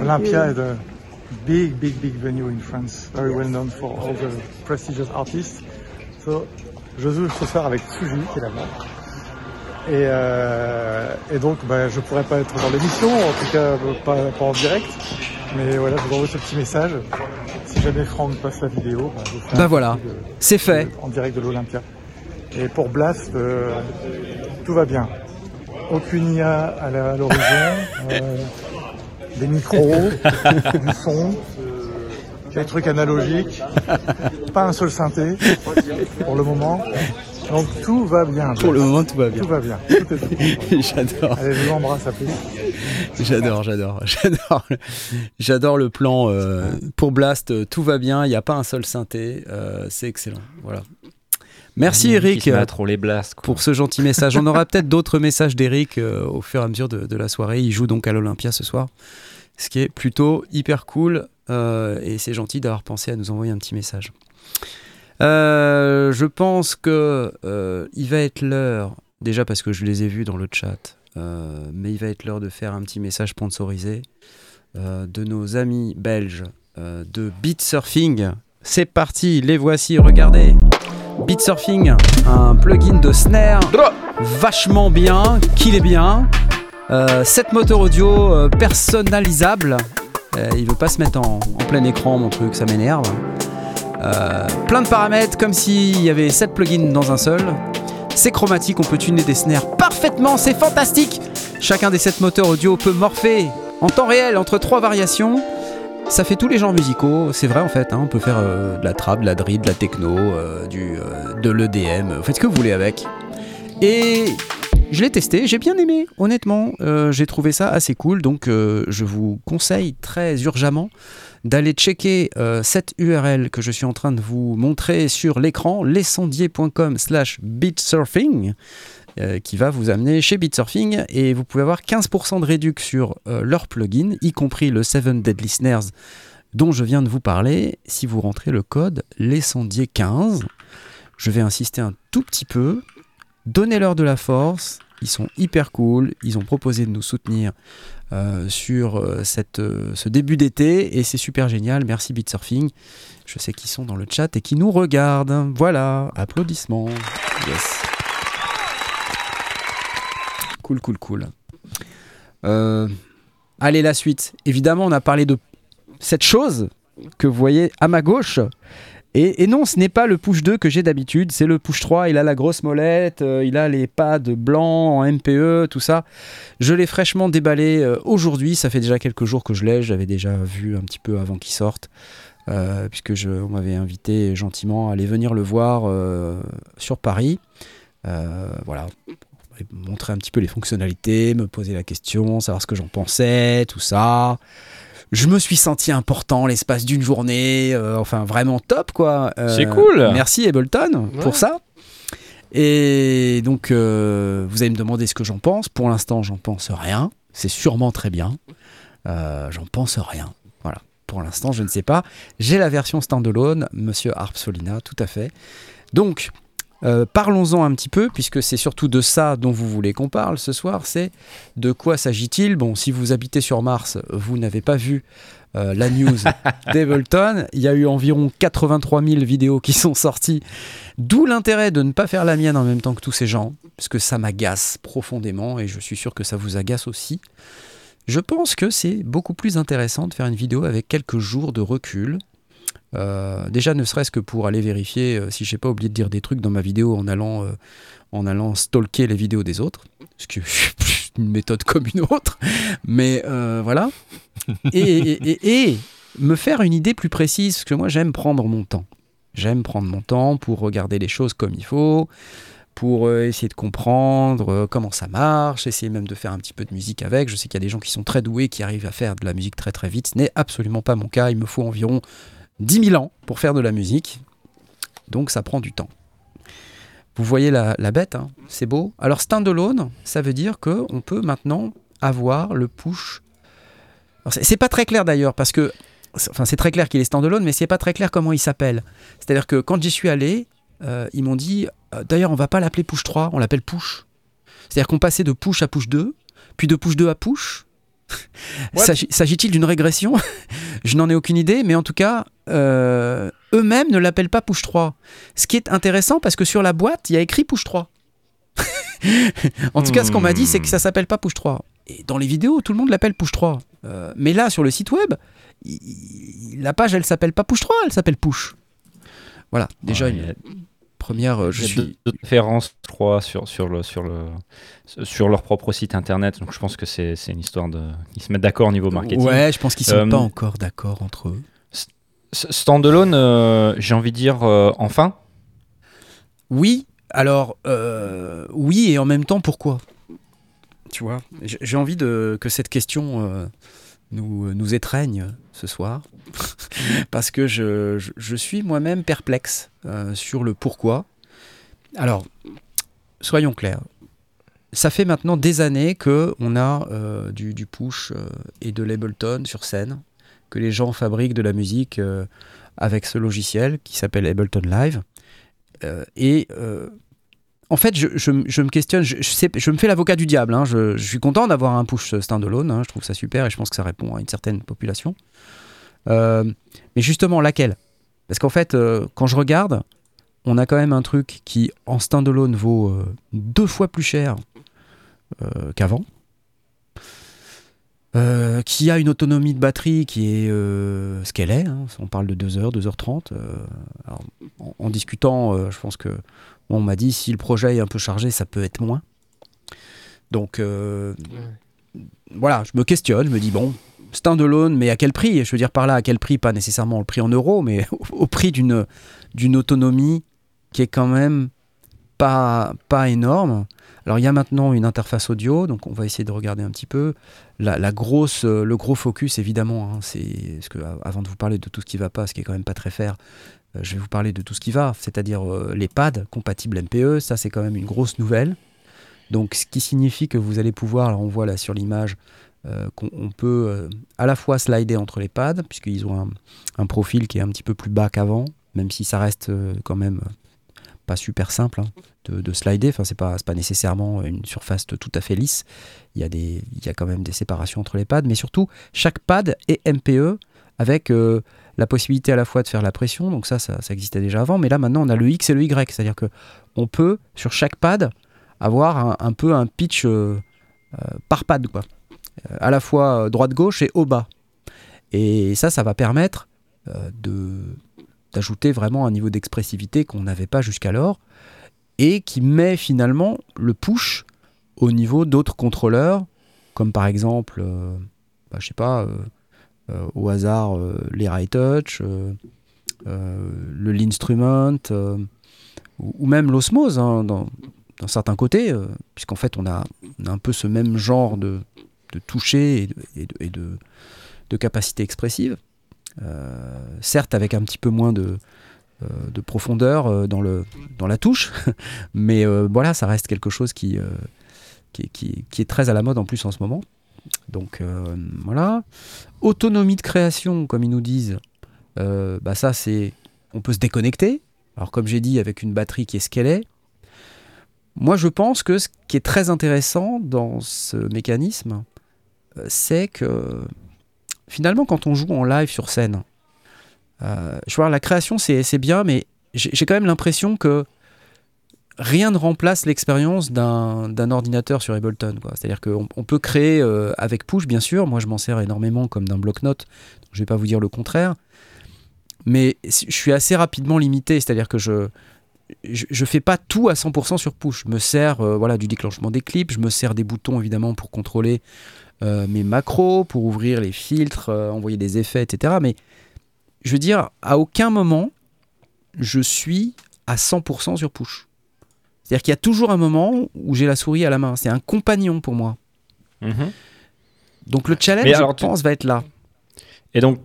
Olympia is a big, big, big venue in France, very well known for all the prestigious artists. So, je joue ce soir avec Tsuji qui est là-bas. Et, euh, et donc bah, je pourrais pas être dans l'émission, en tout cas pas, pas en direct. Mais voilà, je vous envoie ce petit message. Si jamais Franck passe la vidéo, bah, je Bah un voilà. de- C'est fait. en direct de l'Olympia. Et pour Blast, euh, tout va bien. Aucune IA à l'horizon, euh, des micros, du son, des trucs analogiques, pas un seul synthé pour le moment. Donc tout va bien. Pour le moment, tout va bien. Tout va bien. Tout est bien. J'adore. Allez, je vous embrasse à plus. J'adore, j'adore, j'adore, le- j'adore le plan euh, pour Blast. euh, Tout va bien, il n'y a pas un seul synthé, euh, c'est excellent. Voilà. Merci Qui Eric se met euh, à troller Blast. quoi. pour ce gentil message. On aura peut-être d'autres messages d'Eric euh, au fur et à mesure de, de la soirée. Il joue donc à l'Olympia ce soir, ce qui est plutôt hyper cool euh, et c'est gentil d'avoir pensé à nous envoyer un petit message. Euh, je pense que euh, il va être l'heure, déjà parce que je les ai vus dans le chat, mais il va être l'heure de faire un petit message sponsorisé de nos amis belges de Beat Surfing. C'est parti, les voici, regardez. Beat Surfing, un plugin de snare vachement bien, qu'il est bien. Euh, 7 moteurs audio euh, personnalisables. Euh, il veut pas se mettre en, plein écran, mon truc, ça m'énerve. Euh, plein de paramètres, comme s'il y avait 7 plugins dans un seul. C'est chromatique, on peut tuner des snares parfaitement, c'est fantastique. Chacun des 7 moteurs audio peut morpher en temps réel entre trois variations. Ça fait tous les genres musicaux, c'est vrai en fait. hein, on peut faire euh, de la trap, de la drill, de la techno, euh, du, euh, de l'EDM. Faites ce que vous voulez avec. Et je l'ai testé, j'ai bien aimé, honnêtement. Euh, j'ai trouvé ça assez cool, donc euh, je vous conseille très urgemment d'aller checker euh, cette URL que je suis en train de vous montrer sur l'écran, lescendier.com slash beatsurfing, qui va vous amener chez Beatsurfing, et vous pouvez avoir 15% de réduc sur leur plugin, y compris le 7 Deadly Snares dont je viens de vous parler, si vous rentrez le code lescendier15. Je vais insister un tout petit peu. Donnez-leur de la force. Ils sont hyper cool. Ils ont proposé de nous soutenir euh, sur euh, euh, ce début d'été et c'est super génial. Merci Bitsurfing. Je sais qu'ils sont dans le chat et qui nous regardent. Voilà, applaudissements. Yes. Cool, cool, cool. Allez, la suite. Évidemment, on a parlé de cette chose que vous voyez à ma gauche. Et, non, ce n'est pas le push 2 que j'ai d'habitude, c'est le push 3. Il a la grosse molette, euh, il a les pads blancs en MPE, tout ça. Je l'ai fraîchement déballé euh, aujourd'hui. Ça fait déjà quelques jours que je l'ai. J'avais déjà vu un petit peu avant qu'il sorte. euh, puisque on m'avait invité gentiment à aller venir le voir sur Paris. Voilà, montrer un petit peu les fonctionnalités, me poser la question, savoir ce que j'en pensais, tout ça. Je me suis senti important l'espace d'une journée, euh, enfin vraiment top quoi. Euh, C'est cool. Merci Ableton Ouais. pour ça. Et donc euh, vous allez me demander ce que j'en pense. Pour l'instant, j'en pense rien. C'est sûrement très bien. J'en pense rien. Voilà. Pour l'instant, je ne sais pas. J'ai la version standalone, Monsieur Harp Solina, tout à fait. Donc, euh, parlons-en un petit peu, puisque c'est surtout de ça dont vous voulez qu'on parle ce soir. C'est de quoi s'agit-il? Bon, si vous habitez sur Mars, vous n'avez pas vu euh, la news d'Ableton. Il y a eu environ 83 000 vidéos qui sont sorties, d'où l'intérêt de ne pas faire la mienne en même temps que tous ces gens, parce que ça m'agace profondément et je suis sûr que ça vous agace aussi. Je pense que c'est beaucoup plus intéressant de faire une vidéo avec quelques jours de recul. Euh, déjà, ne serait-ce que pour aller vérifier euh, si j'ai pas oublié de dire des trucs dans ma vidéo en allant, euh, en allant stalker les vidéos des autres, ce qui est une méthode comme une autre. Mais voilà. Et, et- et- et me faire une idée plus précise, parce que moi j'aime prendre mon temps. J'aime prendre mon temps pour regarder les choses comme il faut, pour essayer de comprendre comment ça marche, essayer même de faire un petit peu de musique avec. Je sais qu'il y a des gens qui sont très doués, qui arrivent à faire de la musique très très vite. Ce n'est absolument pas mon cas. Il me faut environ 10 000 ans pour faire de la musique. Donc ça prend du temps. Vous voyez la, la bête, hein c'est beau. Alors standalone, ça veut dire que on peut maintenant avoir le push. C'est pas très clair d'ailleurs parce que, enfin c'est très clair qu'il est standalone, mais c'est pas très clair comment il s'appelle. C'est-à-dire que quand j'y suis allé, euh, ils m'ont dit, euh, d'ailleurs on va pas l'appeler push 3, on l'appelle push. C'est-à-dire qu'on passait de push à push 2, puis de push 2 à push. S'agit-il d'une régression? Je n'en ai aucune idée, mais en tout cas, euh, eux-mêmes ne l'appellent pas push 3. Ce qui est intéressant parce que sur la boîte, il y a écrit push 3. en tout cas, ce qu'on m'a dit, c'est que ça s'appelle pas push 3. Et dans les vidéos, tout le monde l'appelle push 3. Euh, mais là, sur le site web, il- il- la page, elle s'appelle pas push 3, elle s'appelle push. Voilà, déjà Ouais, une il y a- première. euh, je suis. deux références, je crois, sur, sur, le, sur, le, sur leur propre site internet. Donc je pense que c'est une histoire de. Ils se mettent d'accord au niveau marketing. Ouais, je pense qu'ils sont Euh, pas encore d'accord entre eux. Standalone, euh, j'ai envie de dire euh, enfin? Oui, alors euh, oui et en même temps pourquoi? Tu vois, j'ai envie de, que cette question nous, nous étreigne ce soir parce que je, je- suis moi-même perplexe euh, sur le pourquoi. Alors, soyons clairs. Ça fait maintenant des années que on a euh, du, push euh, et de l'Ableton sur scène, que les gens fabriquent de la musique avec ce logiciel qui s'appelle Ableton Live. Et en fait, je, je me questionne, je, je me fais l'avocat du diable. hein. Je, je suis content d'avoir un push standalone, hein. je trouve ça super et je pense que ça répond à une certaine population. Euh, mais justement, laquelle? Parce qu'en fait, euh, quand je regarde, on a quand même un truc qui en standalone vaut euh, deux fois plus cher qu'avant. Euh, qui a une autonomie de batterie qui est euh, ce qu'elle est. hein. On parle de 2h, 2h30. euh, alors, en, en discutant, je pense que on m'a dit si le projet est un peu chargé, ça peut être moins. Donc voilà, je me questionne, je me dis bon, standalone, mais à quel prix? Je veux dire par là, à quel prix? Pas nécessairement le prix en euros, mais au, prix d'une d'une autonomie qui est quand même pas, pas énorme. Alors il y a maintenant une interface audio, donc on va essayer de regarder un petit peu. La, la grosse, euh, le gros focus évidemment, hein, c'est ce que avant de vous parler de tout ce qui va pas, ce qui est quand même pas très faire, euh, je vais vous parler de tout ce qui va, c'est-à-dire euh, les pads compatibles MPE, ça c'est quand même une grosse nouvelle. Donc ce qui signifie que vous allez pouvoir, alors on voit là sur l'image, qu'on on peut euh, à la fois slider entre les pads, puisqu'ils ont un, profil qui est un petit peu plus bas qu'avant, même si ça reste euh, quand même pas super simple hein, de, de slider. Enfin, c'est pas, pas nécessairement une surface tout à fait lisse. Il y, a quand même des séparations entre les pads, mais surtout, chaque pad est MPE avec euh, la possibilité à la fois de faire la pression. Donc, ça, ça, existait déjà avant, mais là, maintenant, on a le X et le Y. C'est-à-dire que on peut, sur chaque pad, avoir un, peu un pitch euh, euh, par pad, quoi. Euh, à la fois euh, droite-gauche et haut-bas. Et ça, ça va permettre euh, de d'ajouter vraiment un niveau d'expressivité qu'on n'avait pas jusqu'alors et qui met finalement le push au niveau d'autres contrôleurs, comme par exemple, euh, bah, je sais pas, au hasard, les Right Touch, le l'instrument, ou, même l'osmose hein, dans, dans certains côtés, puisqu'en fait on a un peu ce même genre de, de toucher et de, capacité expressive. Euh, certes avec un petit peu moins de, euh, de profondeur euh, dans, la touche, mais voilà, ça reste quelque chose qui, est- très à la mode en plus en ce moment. Donc voilà. Autonomie de création, comme ils nous disent, bah ça c'est, on peut se déconnecter. Alors comme j'ai dit, avec une batterie qui est ce qu'elle est. Moi je pense que ce qui est très intéressant dans ce mécanisme, c'est que finalement quand on joue en live sur scène, euh, la création c'est bien, mais j'ai quand même l'impression que rien ne remplace l'expérience d'un ordinateur sur Ableton. C'est-à-dire qu'on on peut créer euh, avec Push, bien sûr. Moi, je m'en sers énormément comme d'un bloc-notes. Je vais pas vous dire le contraire. Mais je suis assez rapidement limité. C'est-à-dire que je, je fais pas tout à 100% sur Push. Je me sers euh, voilà, du déclenchement des clips. Je me sers des boutons, évidemment, pour contrôler mes macros, pour ouvrir les filtres, euh, envoyer des effets, etc. Mais je veux dire, à aucun moment, je suis à 100% sur Push. C'est-à-dire qu'il y a toujours un moment où j'ai la souris à la main. C'est un compagnon pour moi. Mhm. Donc le challenge, je alors, tu- pense, va être là. Et donc,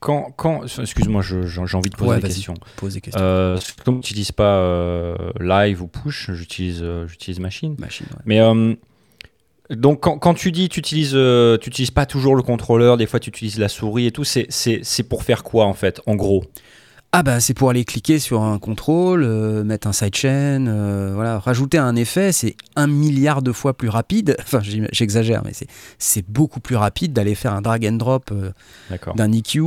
quand. quand excuse-moi, je- j'ai envie de poser Ouais, des questions. Pose des questions. Euh, comme je n'utilise pas euh, live ou push, j'utilise euh, j'utilise machine. Machine, ouais. Mais euh, donc quand, quand tu dis tu utilises euh, tu utilises pas toujours le contrôleur, des fois tu utilises la souris et tout, c'est c'est c'est pour faire quoi en fait, en gros? Ah bah c'est pour aller cliquer sur un contrôle, euh, mettre un sidechain, euh, voilà, rajouter un effet, c'est un milliard de fois plus rapide. Enfin j'exagère, mais c'est beaucoup plus rapide d'aller faire un drag and drop euh, d'un EQ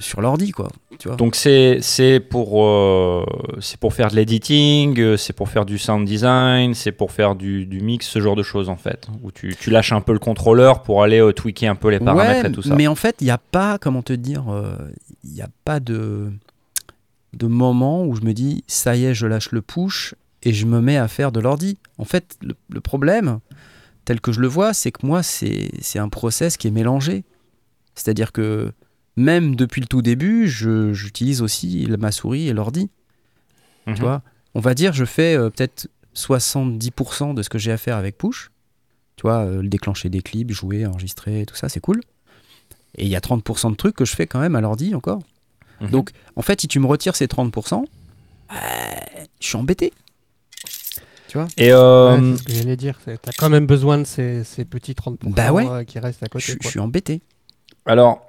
sur l'ordi, quoi. Tu vois. Donc c'est c'est pour euh, c'est pour faire de l'editing, euh, c'est pour faire du sound design, c'est pour faire du, du mix, ce genre de choses en fait, où tu, tu lâches un peu le contrôleur pour aller euh, tweaker un peu les paramètres ouais, et tout ça. mais en fait, il n'y a pas, comment te dire, il n'y a pas de, de moment où je me dis, ça y est, je lâche le push et je me mets à faire de l'ordi. En fait, le, le problème, tel que je le vois, c'est que moi, c'est c'est un process qui est mélangé. C'est-à-dire que même depuis le tout début, je- j'utilise aussi ma souris et l'ordi. Mhm. Tu vois On va dire, je fais euh, peut-être 70% de ce que j'ai à faire avec push. Tu vois, euh, le déclencher des clips, jouer, enregistrer, tout ça, c'est cool. Et il y a 30% de trucs que je fais quand même à l'ordi encore. Mhm. Donc, en fait, si tu me retires ces 30%, euh, je suis embêté. Tu vois Et euh, Ouais, ce que j'allais dire. T'as quand même besoin de ces, ces petits 30% Bah ouais. qui restent à côté. je suis embêté. alors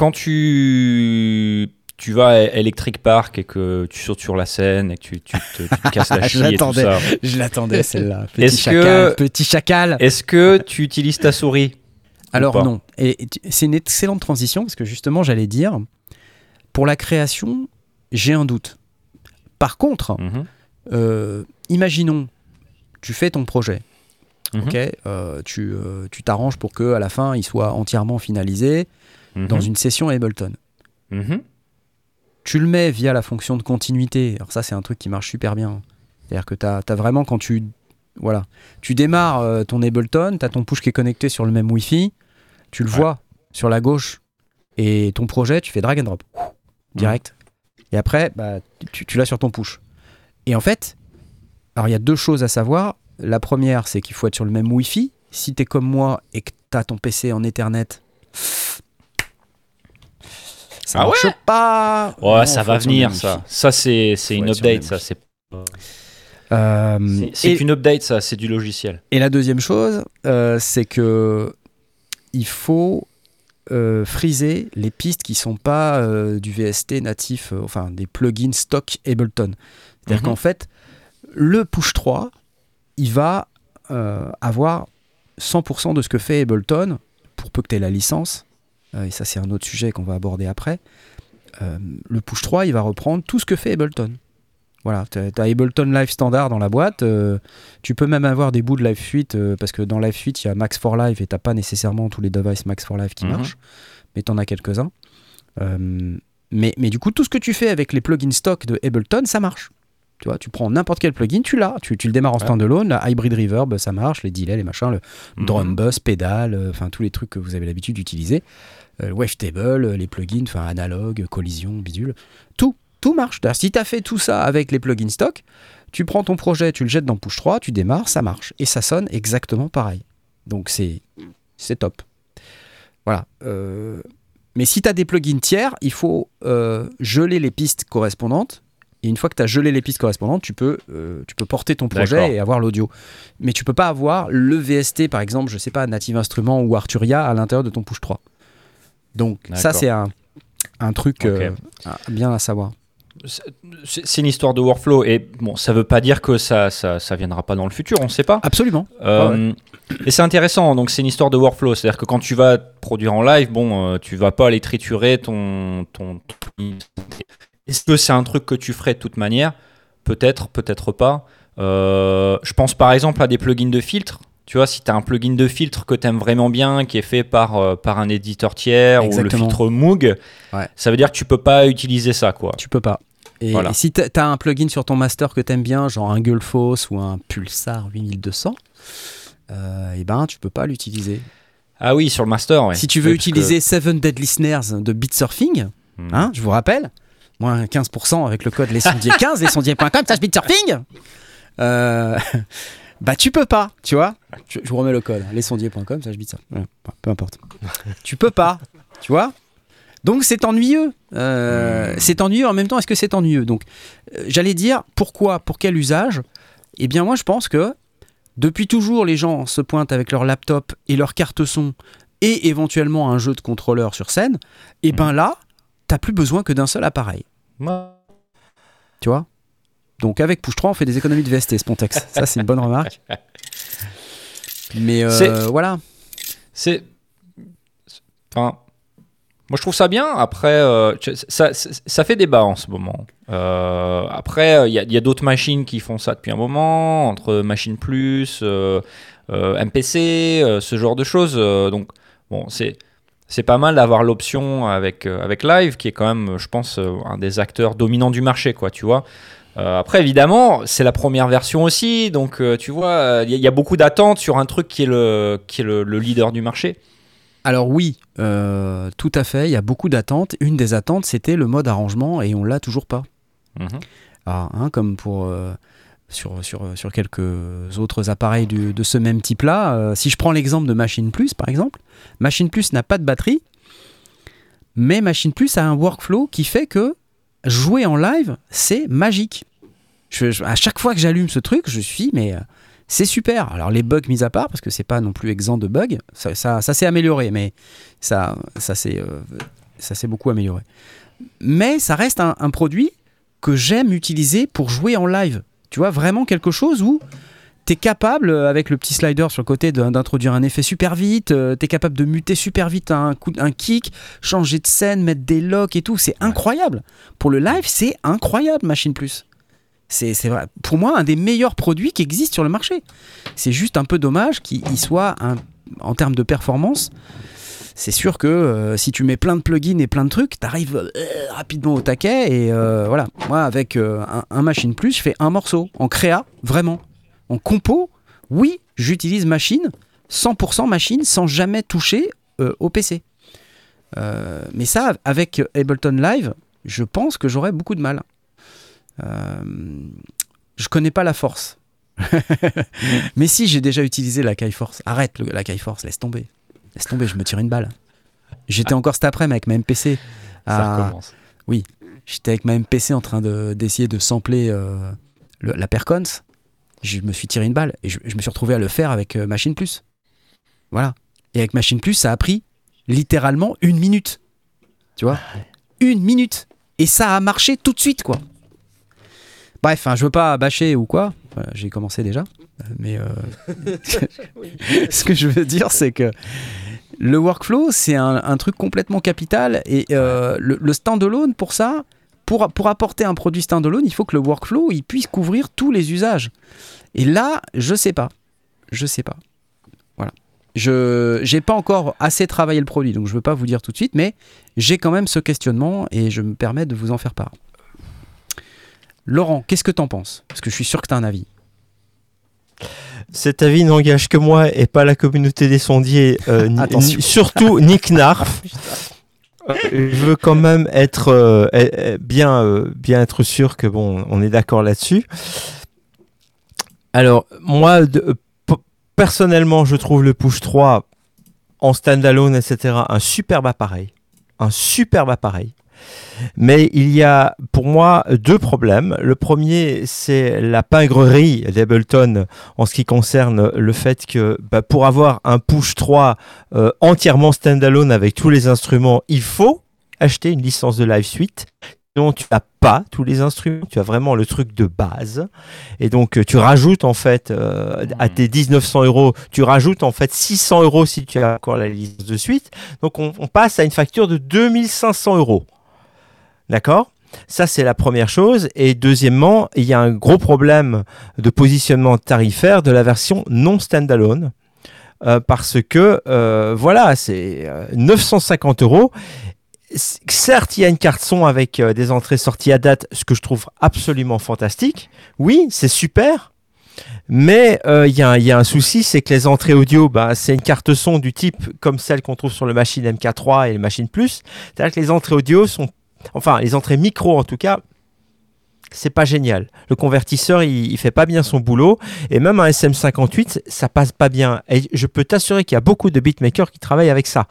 quand tu tu vas à Electric Park et que tu sautes sur la scène et que tu, tu te, tu te casses la cheville et tout ça, Je l'attendais, celle-là. Petit chacal, que- petit chacal. est-ce que tu utilises ta souris Alors non. Et, c'est une excellente transition parce que justement, j'allais dire, pour la création, j'ai un doute. Par contre, Mhm. euh, imaginons, tu fais ton projet, Mhm. ok Euh, Tu euh, tu t'arranges pour que à la fin, il soit entièrement finalisé Mhm. dans une session Ableton. Mhm. Tu le mets via la fonction de continuité. Alors ça, c'est un truc qui marche super bien. C'est-à-dire que tu as, vraiment, quand tu... Voilà. Tu démarres euh, ton Ableton, tu as ton push qui est connecté sur le même Wi-Fi, tu le Ouais. vois sur la gauche, et ton projet, tu fais drag and drop. Direct. Et après, bah, tu, tu l'as sur ton push. Et en fait, alors il y a deux choses à savoir. La première, c'est qu'il faut être sur le même Wi-Fi. Si tu es comme moi et que tu as ton PC en Ethernet, ça Ah marche pas. Ouais, Non, ça va venir ça. Ça c'est une update ça, c'est Euh, qu'une update ça, c'est du logiciel. Et la deuxième chose, euh, c'est que il faut euh, friser les pistes qui sont pas euh, du VST natif, euh, enfin des plugins stock Ableton. C'est-à-dire Mhm. qu'en fait, le push 3, il va euh, avoir 100% de ce que fait Ableton, pour peu que tu aies la licence, et ça c'est un autre sujet qu'on va aborder après. Euh, le push 3, il va reprendre tout ce que fait Ableton. Voilà, tu as, Ableton Live Standard dans la boîte. euh, tu peux même avoir des bouts de Live Suite, euh, parce que dans Live Suite, il y a Max for Live et tu pas nécessairement tous les devices Max for Live qui Mhm. marchent, mais tu en as quelques-uns. Euh, mais, mais du coup, tout ce que tu fais avec les plugins stock de Ableton, ça marche. Tu vois, tu prends n'importe quel plugin, tu l'as, tu, tu le démarres en Ouais. standalone, la Hybrid Reverb, ça marche, les delays, les machins, le Mhm. drum bus, pédale, euh, enfin tous les trucs que vous avez l'habitude d'utiliser, euh, wavetable, euh, les plugins, enfin analogue, collision, bidule, tout, tout marche. Si tu as fait tout ça avec les plugins stock, tu prends ton projet, tu le jettes dans Push 3, tu démarres, ça marche et ça sonne exactement pareil. Donc c'est c'est top. Voilà. euh, mais si tu as des plugins tiers, il faut euh, geler les pistes correspondantes. Et une fois que tu as gelé les pistes correspondantes, tu peux, euh, tu peux porter ton D'accord. projet et avoir l'audio. Mais tu peux pas avoir le VST, par exemple, je sais pas, Native Instruments ou Arturia à l'intérieur de ton push 3. Donc ça, c'est un, un truc euh, bien à savoir. C'est une histoire de workflow et bon, ça veut pas dire que ça, ça, ça viendra pas dans le futur, on sait pas. Absolument. Euh, Et c'est intéressant, donc c'est une histoire de workflow, c'est-à-dire que quand tu vas produire en live, bon, euh, tu vas pas aller triturer ton, ton, ton- Est-ce que c'est un truc que tu ferais de toute manière? Peut-être, peut-être pas. Euh, je pense par exemple à des plugins de filtre. Tu vois, si tu as un plugin de filtre que tu aimes vraiment bien, qui est fait par, euh, par un éditeur tiers ou le filtre Moog, Ouais. ça veut dire que tu peux pas utiliser ça, quoi. Tu peux pas. Et, Voilà. et si tu as un plugin sur ton master que tu aimes bien, genre un Gullfoss ou un Pulsar 8200, euh, et ben tu peux pas l'utiliser. Ah oui, sur le master, ouais. Si tu veux parce que- utiliser Seven Dead Listeners de Bitsurfing, Hmm. hein, je vous rappelle, moins 15% avec le code lesondiers15, lesondiers.com, slash Bitsurfing, euh, bah tu peux pas, tu vois. Je, je vous remets le code, lesondiers.com, slash Bitsurfing. Ouais, peu- peu importe. tu peux pas, tu vois. Donc c'est ennuyeux. Euh, C'est ennuyeux en même temps. Est-ce que c'est ennuyeux? Donc euh, j'allais dire pourquoi, pour quel usage? Eh bien moi je pense que depuis toujours les gens se pointent avec leur laptop et leur carte son et éventuellement un jeu de contrôleur sur scène. Et ben là, t'as plus besoin que d'un seul appareil. Tu vois? Donc avec Push 3, on fait des économies de VST, Spontex. Ça c'est une bonne remarque. Mais euh, voilà. C'est. Enfin. Moi, je trouve ça bien. Après, euh, ça, ça, ça fait débat en ce moment. Euh, après, il y a, d'autres machines qui font ça depuis un moment, entre Machine Plus, MPC, ce genre de choses. Donc, bon, c'est. C'est pas mal d'avoir l'option avec, euh, avec Live, qui est quand même, je pense, euh, un des acteurs dominants du marché, quoi, tu vois. Euh, après, évidemment, c'est la première version aussi, donc euh, tu vois, euh, il y, a- il y a beaucoup d'attentes sur un truc qui est le, qui est le, le leader du marché. Alors oui, euh, tout à fait, il y a beaucoup d'attentes. Une des attentes, c'était le mode arrangement et on l'a toujours pas. Hein, comme pour sur, sur, sur quelques autres appareils du- de ce même type-là. si je prends l'exemple de Machine Plus, par exemple, Machine Plus n'a pas de batterie, mais Machine Plus a un workflow qui fait que jouer en live, c'est magique. À chaque fois que j'allume ce truc, je suis, mais euh, c'est super. Alors les bugs mis à part, parce que c'est pas non plus exempt de bugs, ça, ça, s'est amélioré, mais ça, euh, ça s'est beaucoup amélioré. Mais ça reste un, un produit que j'aime utiliser pour jouer en live. Tu vois, vraiment quelque chose où tu es capable, euh, avec le petit slider sur le côté, d'in- d'introduire un effet super vite, tu es capable de muter super vite un, coup, un kick, changer de scène, mettre des locks et tout. C'est incroyable. Pour le live, c'est incroyable, Machine Plus. C'est. Pour moi, un des meilleurs produits qui existent sur le marché. C'est juste un peu dommage qu'il il soit, un- en termes de performance, c'est sûr que euh, si tu mets plein de plugins et plein de trucs, t'arrives euh, rapidement au taquet. Et euh, voilà, moi avec euh, un, un Machine Plus, je fais un morceau en créa, vraiment. En compo, oui, j'utilise Machine, 100% Machine, sans jamais toucher euh, au PC. Euh, mais ça, avec Ableton Live, je pense que j'aurais beaucoup de mal. Euh, je connais pas la force. mais si, j'ai déjà utilisé la Kai Force. Arrête le- la Kai Force, laisse tomber. Laisse tomber, je me tire une balle. J'étais encore cet après-midi avec ma MPC. Ça à- recommence. J'étais avec ma MPC en train de- d'essayer de, sampler euh, le- la Percons. Je me suis tiré une balle et je, je me suis retrouvé à le faire avec euh, Machine Plus. Voilà. Et avec Machine Plus, ça a pris littéralement une minute. Tu vois? Une minute. Et ça a marché tout de suite, quoi. Bref, hein, je veux pas bâcher ou quoi. Voilà, J'ai commencé déjà. Euh, Mais euh, ce que je veux dire, c'est que le workflow, c'est un, un truc complètement capital. Et euh, le, le standalone, pour ça, pour, pour apporter un produit standalone, il faut que le workflow il puisse couvrir tous les usages. Et là, je sais pas. Je sais pas. Voilà. Je j'ai pas encore assez travaillé le produit, donc je veux pas vous dire tout de suite, mais j'ai quand même ce questionnement et je me permets de vous en faire part. Laurent, qu'est-ce que t'en penses? Parce que je suis sûr que t'as un avis. Cet avis n'engage que moi et pas la communauté des sondiers, euh, ni- surtout Nick Narf. Euh, Je veux quand même être euh, eh, eh, bien, euh, bien être sûr que bon, on est d'accord là-dessus. Alors moi, personnellement, je trouve le Push 3 en standalone, etc., un superbe appareil, un superbe appareil. Mais il y a pour moi deux problèmes. Le premier, c'est la pingrerie d'Ableton en ce qui concerne le fait que bah, pour avoir un push 3 euh, entièrement standalone avec tous les instruments, il faut acheter une licence de Live Suite. Sinon, tu n'as pas tous les instruments, tu as vraiment le truc de base. Et donc, euh, tu rajoutes en fait euh, à tes 1900 euros, tu rajoutes en fait 600 euros si tu as encore la licence de suite. Donc, on, on passe à une facture de 2500 euros. D'accord? Ça, c'est la première chose. Et deuxièmement, il y a un gros problème de positionnement tarifaire de la version non standalone. euh, parce que, euh, voilà, c'est euh, 950 euros. C- Certes, il y a une carte son avec euh, des entrées-sorties à date, ce que je trouve absolument fantastique. Oui, c'est super. Mais euh, il y a un souci, c'est que les entrées audio, bah, c'est une carte son du type comme celle qu'on trouve sur le machine MK3 et le machine Plus. C'est-à-dire que les entrées audio sont enfin les entrées micro en tout cas, c'est pas génial. Le convertisseur, il, il fait pas bien son boulot et même un SM58, ça passe pas bien. Et je peux t'assurer qu'il y a beaucoup de beatmakers qui travaillent avec ça.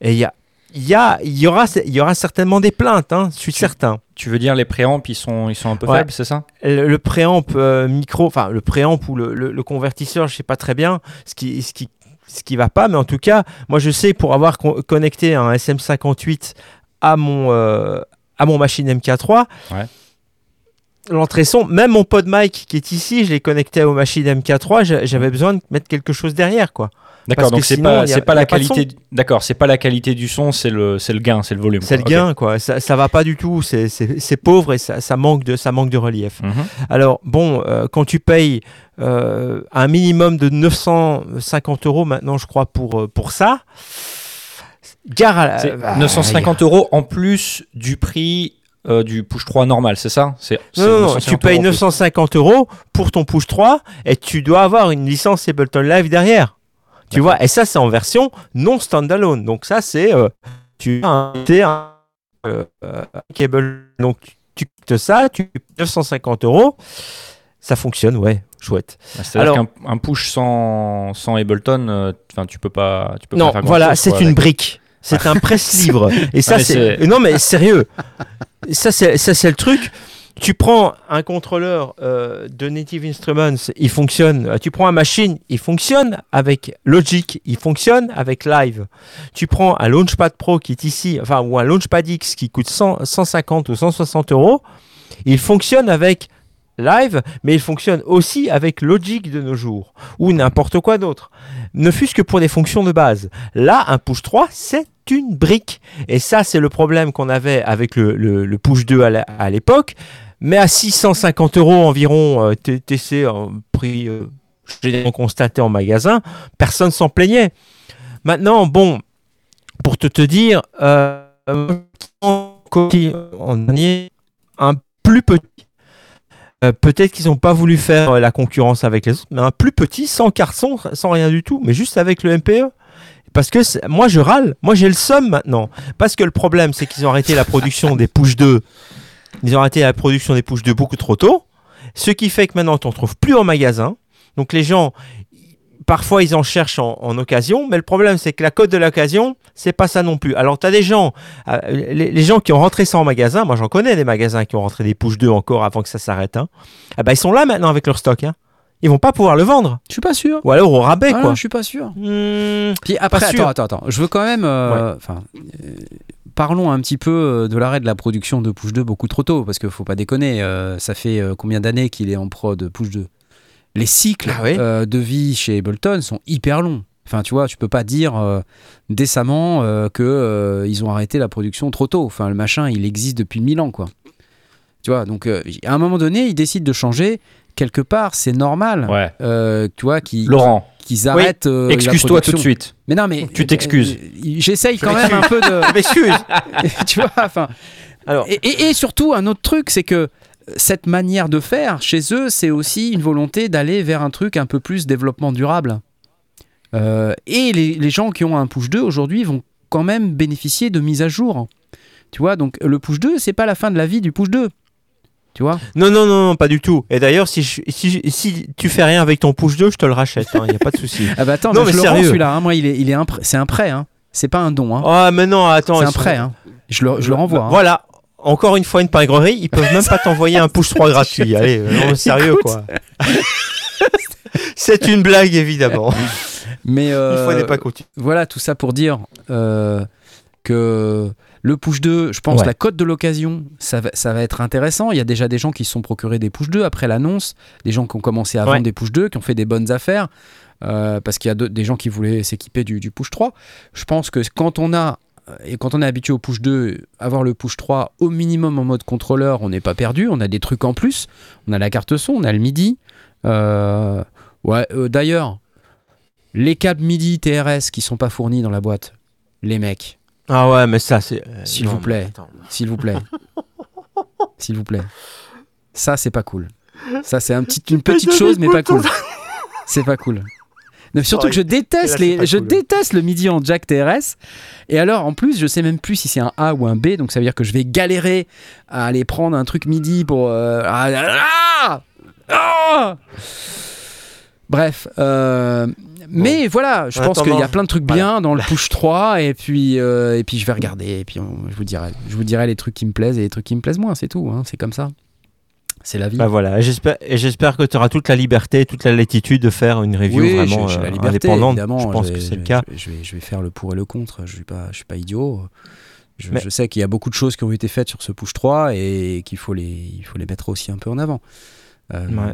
Et il y a il y, a, il y, aura, il y aura certainement des plaintes, hein, je suis certain. Tu veux dire les préamps, ils sont, ils sont un peu Ouais. faibles, c'est ça? Le, le préamp euh, micro, enfin le préamp ou le, le- le convertisseur, je sais pas très bien ce qui, ce qui, ce qui va pas, mais en tout cas, moi je sais pour avoir co- connecté un SM58 à mon, euh, à mon machine MK3, Ouais. l'entrée son, même mon pod mic qui est ici, je l'ai connecté aux machines MK3, j'a- j'avais besoin de mettre quelque chose derrière, quoi. D'accord, donc c'est pas, a- pas la qualité. du- D'accord, c'est pas la qualité du son, c'est le, le gain, c'est le volume. C'est le gain, quoi. Ça, ça va pas du tout. C'est- pauvre et ça, ça manque de, ça manque de relief. Mhm. Alors, bon, euh, quand tu payes euh, un minimum de 950 euros maintenant, je crois, pour, pour ça, gare à la- C'est bah, 950 euros en plus du prix euh, du push 3 normal, c'est ça? C'est Non, non, non, 950 tu payes euros en plus. 950 euros pour ton push 3 et tu dois avoir une licence Ableton Live derrière. Tu vois, et ça, c'est en version non standalone. Donc, ça, c'est. euh, tu as un, un euh, euh, cable. Donc, tu, quittes ça, tu payes 950 euros. Ça fonctionne, ouais, chouette. Bah, C'est-à-dire qu'un un push sans, sans Ableton, euh, enfin, tu peux pas. Tu peux Non, pas faire voilà, c'est une brique. C'est un presse-livre. Et ça, mais c'est. Non, mais sérieux. Ça, c'est le truc. Tu prends un contrôleur euh, de Native Instruments, il fonctionne. Euh, Tu prends un machine, il fonctionne avec Logic, il fonctionne avec Live. Tu prends un Launchpad Pro qui est ici, enfin, ou un Launchpad X qui coûte 100 150 ou 160 euros, il fonctionne avec Live, mais il fonctionne aussi avec Logic de nos jours, ou n'importe quoi d'autre. Ne fût-ce que pour des fonctions de base. Là, un Push 3, c'est une brique. Et ça, c'est le problème qu'on avait avec le, Push 2 à l'époque. Mais à 650 euros environ, euh, T- TC, en prix euh, constaté en magasin, personne s'en plaignait. Maintenant, bon, pour te, te dire, euh, un plus petit. Euh, Peut-être qu'ils n'ont pas voulu faire euh, la concurrence avec les autres, mais un plus petit, sans carton, sans rien du tout, mais juste avec le MPE. Parce que moi je râle, moi j'ai le somme maintenant. Parce que le problème c'est qu'ils ont arrêté la production des Push 2. Ils ont arrêté la production des Push 2 beaucoup trop tôt. Ce qui fait que maintenant tu n'en trouves plus en magasin. Donc les gens, parfois ils en cherchent en, en occasion, mais le problème c'est que la cote de l'occasion, c'est pas ça non plus. Alors tu as des gens, euh, les, les gens qui ont rentré ça en magasin, moi j'en connais des magasins qui ont rentré des Push 2 encore avant que ça s'arrête. Hein. Ah bah, ils sont là maintenant avec leur stock. Hein. Ils vont pas pouvoir le vendre. Je suis pas sûr. Ou alors au rabais Ah, quoi. Je suis pas sûr. Hmm, Puis après, sûr. attends, attends, attends. Je veux quand même. euh, Enfin. euh, parlons un petit peu de l'arrêt de la production de Push 2 beaucoup trop tôt, parce qu'il faut pas déconner, euh, ça fait euh, combien d'années qu'il est en prod Push 2 Les cycles Ah euh, de vie chez Ableton sont hyper longs. Enfin, tu vois, tu peux pas dire euh, décemment euh, que euh, ils ont arrêté la production trop tôt. Enfin, le machin, il existe depuis mille ans, quoi. Tu vois, donc euh, à un moment donné, ils décident de changer. Quelque part, c'est normal. Ouais. Euh, tu vois, qu'ils Laurent, qu'ils arrêtent. excuse-toi tout de suite. Mais non, mais Tu t'excuses. J'essaye quand même un peu de. Je m'excuse. tu vois, enfin. Alors, Et, et- et surtout, un autre truc, c'est que cette manière de faire chez eux, c'est aussi une volonté d'aller vers un truc un peu plus développement durable. Euh, et les, les gens qui ont un push 2 aujourd'hui vont quand même bénéficier de mises à jour. Tu vois, donc le push 2, c'est pas la fin de la vie du push 2. Tu vois? Non, non, non, non, pas du tout. Et d'ailleurs, si, je- si, je- si tu fais rien avec ton push 2, je te le rachète. Il n'y a pas de souci. Ah bah attends, Non, mais celui-là. hein. Moi, il est, il. C'est un prêt. Hein. C'est pas un don. Hein. Oh, mais non, attends. c'est un prêt. Hein. Je, le, je le renvoie. hein. Voilà. Encore une fois, une pingrerie. Ils peuvent même pas t'envoyer un push 3 gratuit. Allez, euh, non, sérieux, Écoute. quoi. C'est une blague, évidemment. Mais Une euh, fois n'est pas coutume. voilà, tout ça pour dire euh, que le push 2, je pense Ouais. la cote de l'occasion, ça va, ça va être intéressant. Il y a déjà des gens qui se sont procurés des push 2 après l'annonce, des gens qui ont commencé à Ouais. vendre des push 2, qui ont fait des bonnes affaires, euh, parce qu'il y a de- des gens qui voulaient s'équiper du, du push 3. Je pense que quand on a et quand on est habitué au push 2, avoir le push 3 au minimum en mode contrôleur, on n'est pas perdu. On a des trucs en plus. On a la carte son, on a le MIDI. Euh, ouais, euh, d'ailleurs, les câbles MIDI TRS qui sont pas fournis dans la boîte, les mecs, Ah ouais, mais ça, c'est. euh, S'il vous plaît. s'il vous plaît, s'il vous plaît, ça c'est pas cool. Ça c'est un petit, une petite chose, mais pas cool. C'est pas cool. Surtout que je déteste les, je cool. déteste le MIDI en jack TRS. Et alors, en plus, je sais même plus si c'est un A ou un B, donc ça veut dire que je vais galérer à aller prendre un truc MIDI pour. euh, ah, ah, Bref, euh, mais voilà, je En pense qu'il y a plein de trucs voilà. bien dans le push 3 et puis euh, et puis je vais regarder et puis on- je vous dirai, je vous dirai les trucs qui me plaisent et les trucs qui me plaisent moins, c'est tout, hein, c'est comme ça, c'est la vie. Bah voilà, et j'espère, que tu auras toute la liberté, toute la latitude de faire une review oui, vraiment euh, la liberté, indépendante. évidemment. je pense que c'est le cas. Je vais, je faire le pour et le contre. Je suis pas, je suis pas idiot. Je, Mais- je sais qu'il y a beaucoup de choses qui ont été faites sur ce push 3 et qu'il faut les, il faut les mettre aussi un peu en avant. Euh, Ouais.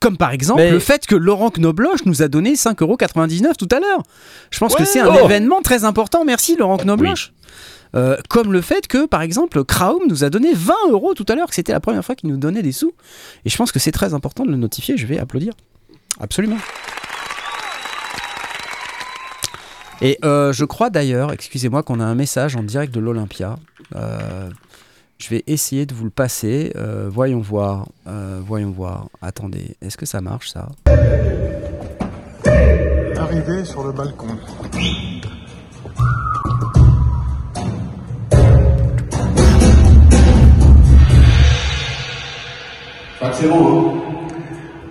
Comme par exemple Mais- le fait que Laurent Knobloch nous a donné 5,99€ tout à l'heure. Je pense que c'est un Oh. événement très important. Merci Laurent Knobloch. Euh, comme le fait que, par exemple, Kraum nous a donné 20 euros tout à l'heure, que c'était la première fois qu'il nous donnait des sous. Et je pense que c'est très important de le notifier. Je vais applaudir. Absolument. Et euh, je crois d'ailleurs, excusez-moi, qu'on a un message en direct de l'Olympia. Euh, je vais essayer de vous le passer. Voyons voir. Voyons voir. Attendez, est-ce que ça marche ça? Arrivé sur le balcon.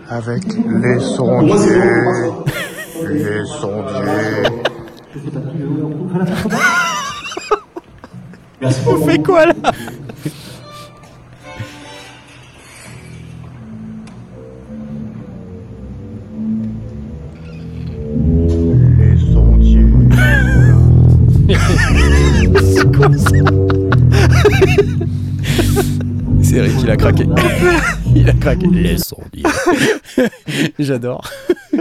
Avec les sondiers. Les sondiers. On fait quoi là? Il a craqué. J'adore.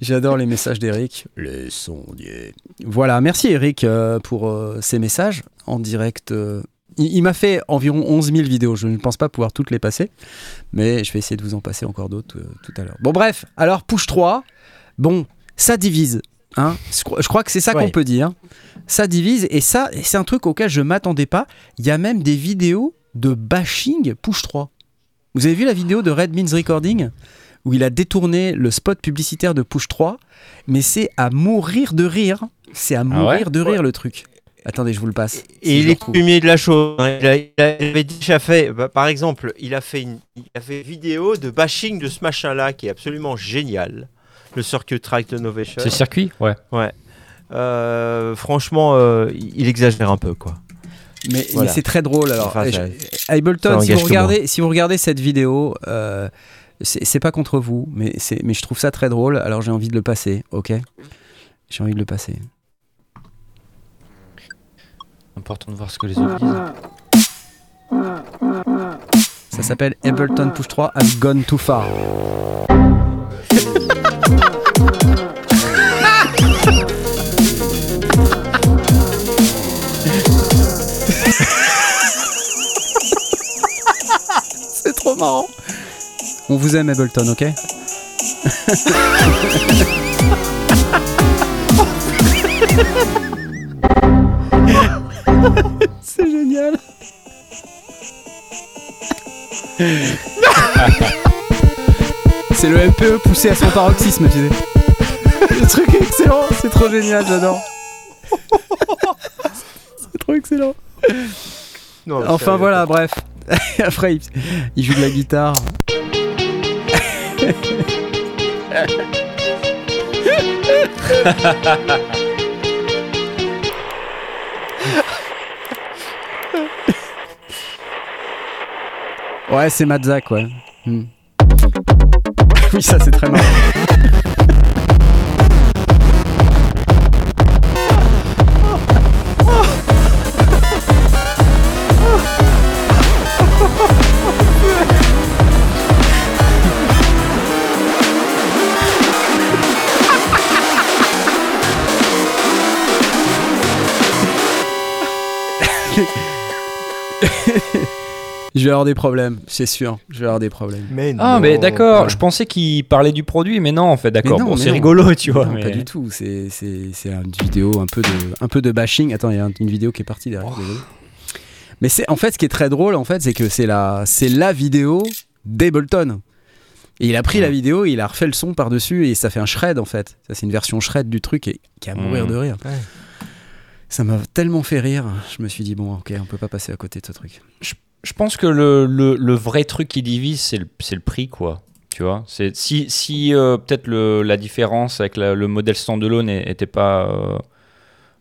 J'adore les messages d'Eric. Les sondiers. Voilà, merci Eric euh, pour euh, ces messages en direct. euh. Il, il m'a fait environ 11 000 vidéos. Je ne pense pas pouvoir toutes les passer, mais je vais essayer de vous en passer encore d'autres tout à l'heure. Bon, bref, alors push 3. Bon, ça divise. Hein je, crois, que c'est ça qu'on peut dire. Ça divise et ça, c'est un truc auquel je m'attendais pas. Il y a même des vidéos de bashing push 3. Vous avez vu la vidéo de Red Means Recording où il a détourné le spot publicitaire de push 3, mais c'est à mourir de rire. C'est à mourir de rire le truc. Attendez, je vous le passe. Et il est coutumier de la chose. hein. Il, a- il avait déjà fait, bah, par exemple, il a fait une, il a fait une vidéo de bashing de ce machin-là qui est absolument génial. Le Circuit Track de Novation. C'est circuit? Ouais. Euh, franchement, euh, il il exagère un peu, quoi. Mais, Voilà. mais c'est très drôle. Alors, Enfin, ça- Ableton, si vous, regardez, si vous regardez cette vidéo, euh, c'est pas contre vous, mais, c'est- mais je trouve ça très drôle. Alors j'ai envie de le passer, ok? J'ai envie de le passer. Important de voir ce que les autres disent. Ça s'appelle Ableton Push 3 has gone too far. marrant. On vous aime Ableton, ok? C'est génial. C'est le MPE poussé à son paroxysme, tu sais. Le truc est excellent, c'est trop génial, j'adore. c'est trop excellent. Non, Enfin voilà, bref. Après, il, joue de la guitare. ouais, c'est Madzak, ouais. Hmm. oui, ça c'est très marrant. Je vais avoir des problèmes, c'est sûr. Je vais avoir des problèmes. Mais Ah, mais d'accord, ouais. je pensais qu'il parlait du produit, mais non, en fait, d'accord. Bon, c'est rigolo, tu vois. Non, mais... Pas du tout. C'est c'est- c'est une vidéo un peu de, un peu de bashing. Attends, il y a un- une vidéo qui est partie derrière. Oh. Mais c'est en fait ce qui est très drôle en fait, c'est que c'est la, c'est la vidéo d'Ableton. Et il a pris la vidéo, il a refait le son par dessus et ça fait un shred en fait. Ça c'est une version shred du truc et qui est à mourir Mhm. de rire. Ouais. Ça m'a tellement fait rire. Je me suis dit bon, ok, on peut pas passer à côté de ce truc. Je pense que le, le, le vrai truc qui divise, c'est le, le prix, quoi. Tu vois? C'est, Si, si euh, peut-être la différence avec la- le modèle standalone n'était pas euh,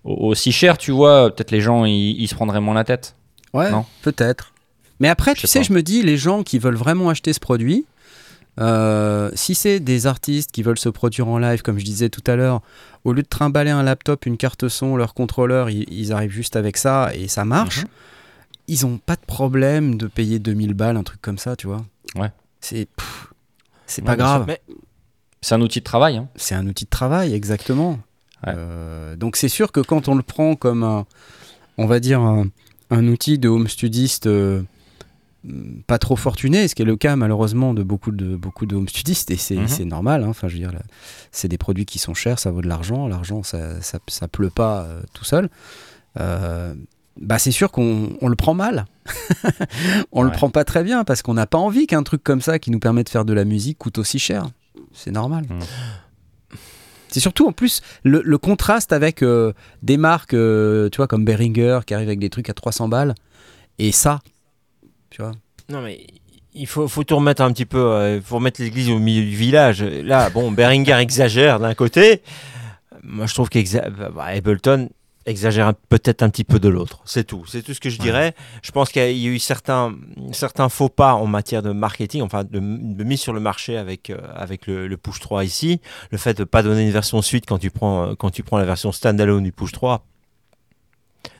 au- aussi cher, tu vois, peut-être les gens, ils, se prendraient moins la tête. Ouais, peut-être. Mais après, Je tu sais pas. je me dis, les gens qui veulent vraiment acheter ce produit, euh, si c'est des artistes qui veulent se produire en live, comme je disais tout à l'heure, au lieu de trimballer un laptop, une carte son, leur contrôleur, ils, ils arrivent juste avec ça et ça marche, Mhm. Ils ont pas de problème de payer 2000 balles, un truc comme ça, tu vois. Ouais. C'est c'est pas grave. Mais C'est un outil de travail. hein. C'est un outil de travail, exactement. Ouais. Euh, donc c'est sûr que quand on le prend comme un, on va dire un, un outil de home studiste euh, pas trop fortuné, ce qui est le cas malheureusement de beaucoup de beaucoup de home studistes et c'est Mhm. normal. hein. Enfin, je veux dire, là, c'est des produits qui sont chers, ça vaut de l'argent. L'argent, ça, ça, ça pleut pas euh, tout seul. Euh, bah c'est sûr qu'on on le prend mal. on le Ouais. prend pas très bien parce qu'on n'a pas envie qu'un truc comme ça qui nous permet de faire de la musique coûte aussi cher. C'est normal. Mhm. C'est surtout en plus le, le contraste avec euh, des marques, euh, tu vois, comme Behringer qui arrivent avec des trucs à 300 balles et ça, tu vois. Non, mais il faut, faut tout remettre un petit peu. Il faut remettre l'église au milieu du village. Là, bon, Beringer exagère d'un côté. Moi, je trouve qu'Ableton exagère peut-être un petit peu de l'autre. C'est tout. C'est tout ce que je dirais. Je pense qu'il y a eu certains, certains faux pas en matière de marketing, enfin de, de mise sur le marché avec, euh, avec le, le Push 3 ici. Le fait de ne pas donner une version suite quand tu prends, euh, quand tu prends la version standalone du Push 3.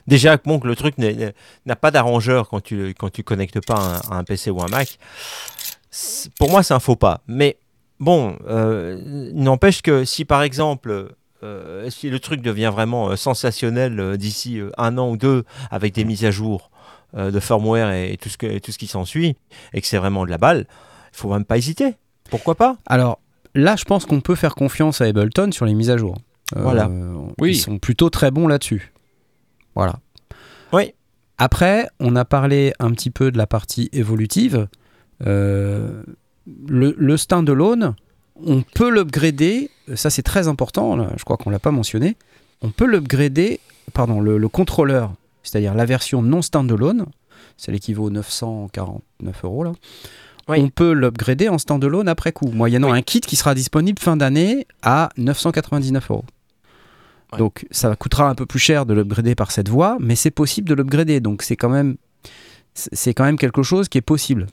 Déjà, bon, que le truc n'a pas d'arrangeur quand tu, quand tu connectes pas un- à un PC ou un Mac. Pour moi, c'est un faux pas. Mais bon, euh, n'empêche que si par exemple, euh, si le truc devient vraiment euh, sensationnel euh, d'ici euh, un an ou deux avec des mises à jour euh, de firmware et, tout ce que, et tout ce qui s'ensuit, et que c'est vraiment de la balle, il faut même pas hésiter. Pourquoi pas? Alors là, je pense qu'on peut faire confiance à Ableton sur les mises à jour. Euh, Voilà. Oui. Ils sont plutôt très bons là-dessus. Voilà. Oui. Après, on a parlé un petit peu de la partie évolutive. Euh, le, le standalone, on peut l'upgrader. Ça, c'est très important. là, je crois qu'on l'a pas mentionné. On peut l'upgrader. Pardon, le, le contrôleur, c'est-à-dire la version non standalone, c'est l'équivalent 949 euros là. Oui. On peut l'upgrader en standalone après coup, moyennant un kit qui sera disponible fin d'année à 999 euros. Ouais. Donc ça coûtera un peu plus cher de l'upgrader par cette voie, mais c'est possible de l'upgrader. Donc c'est quand même c'est quand même quelque chose qui est possible.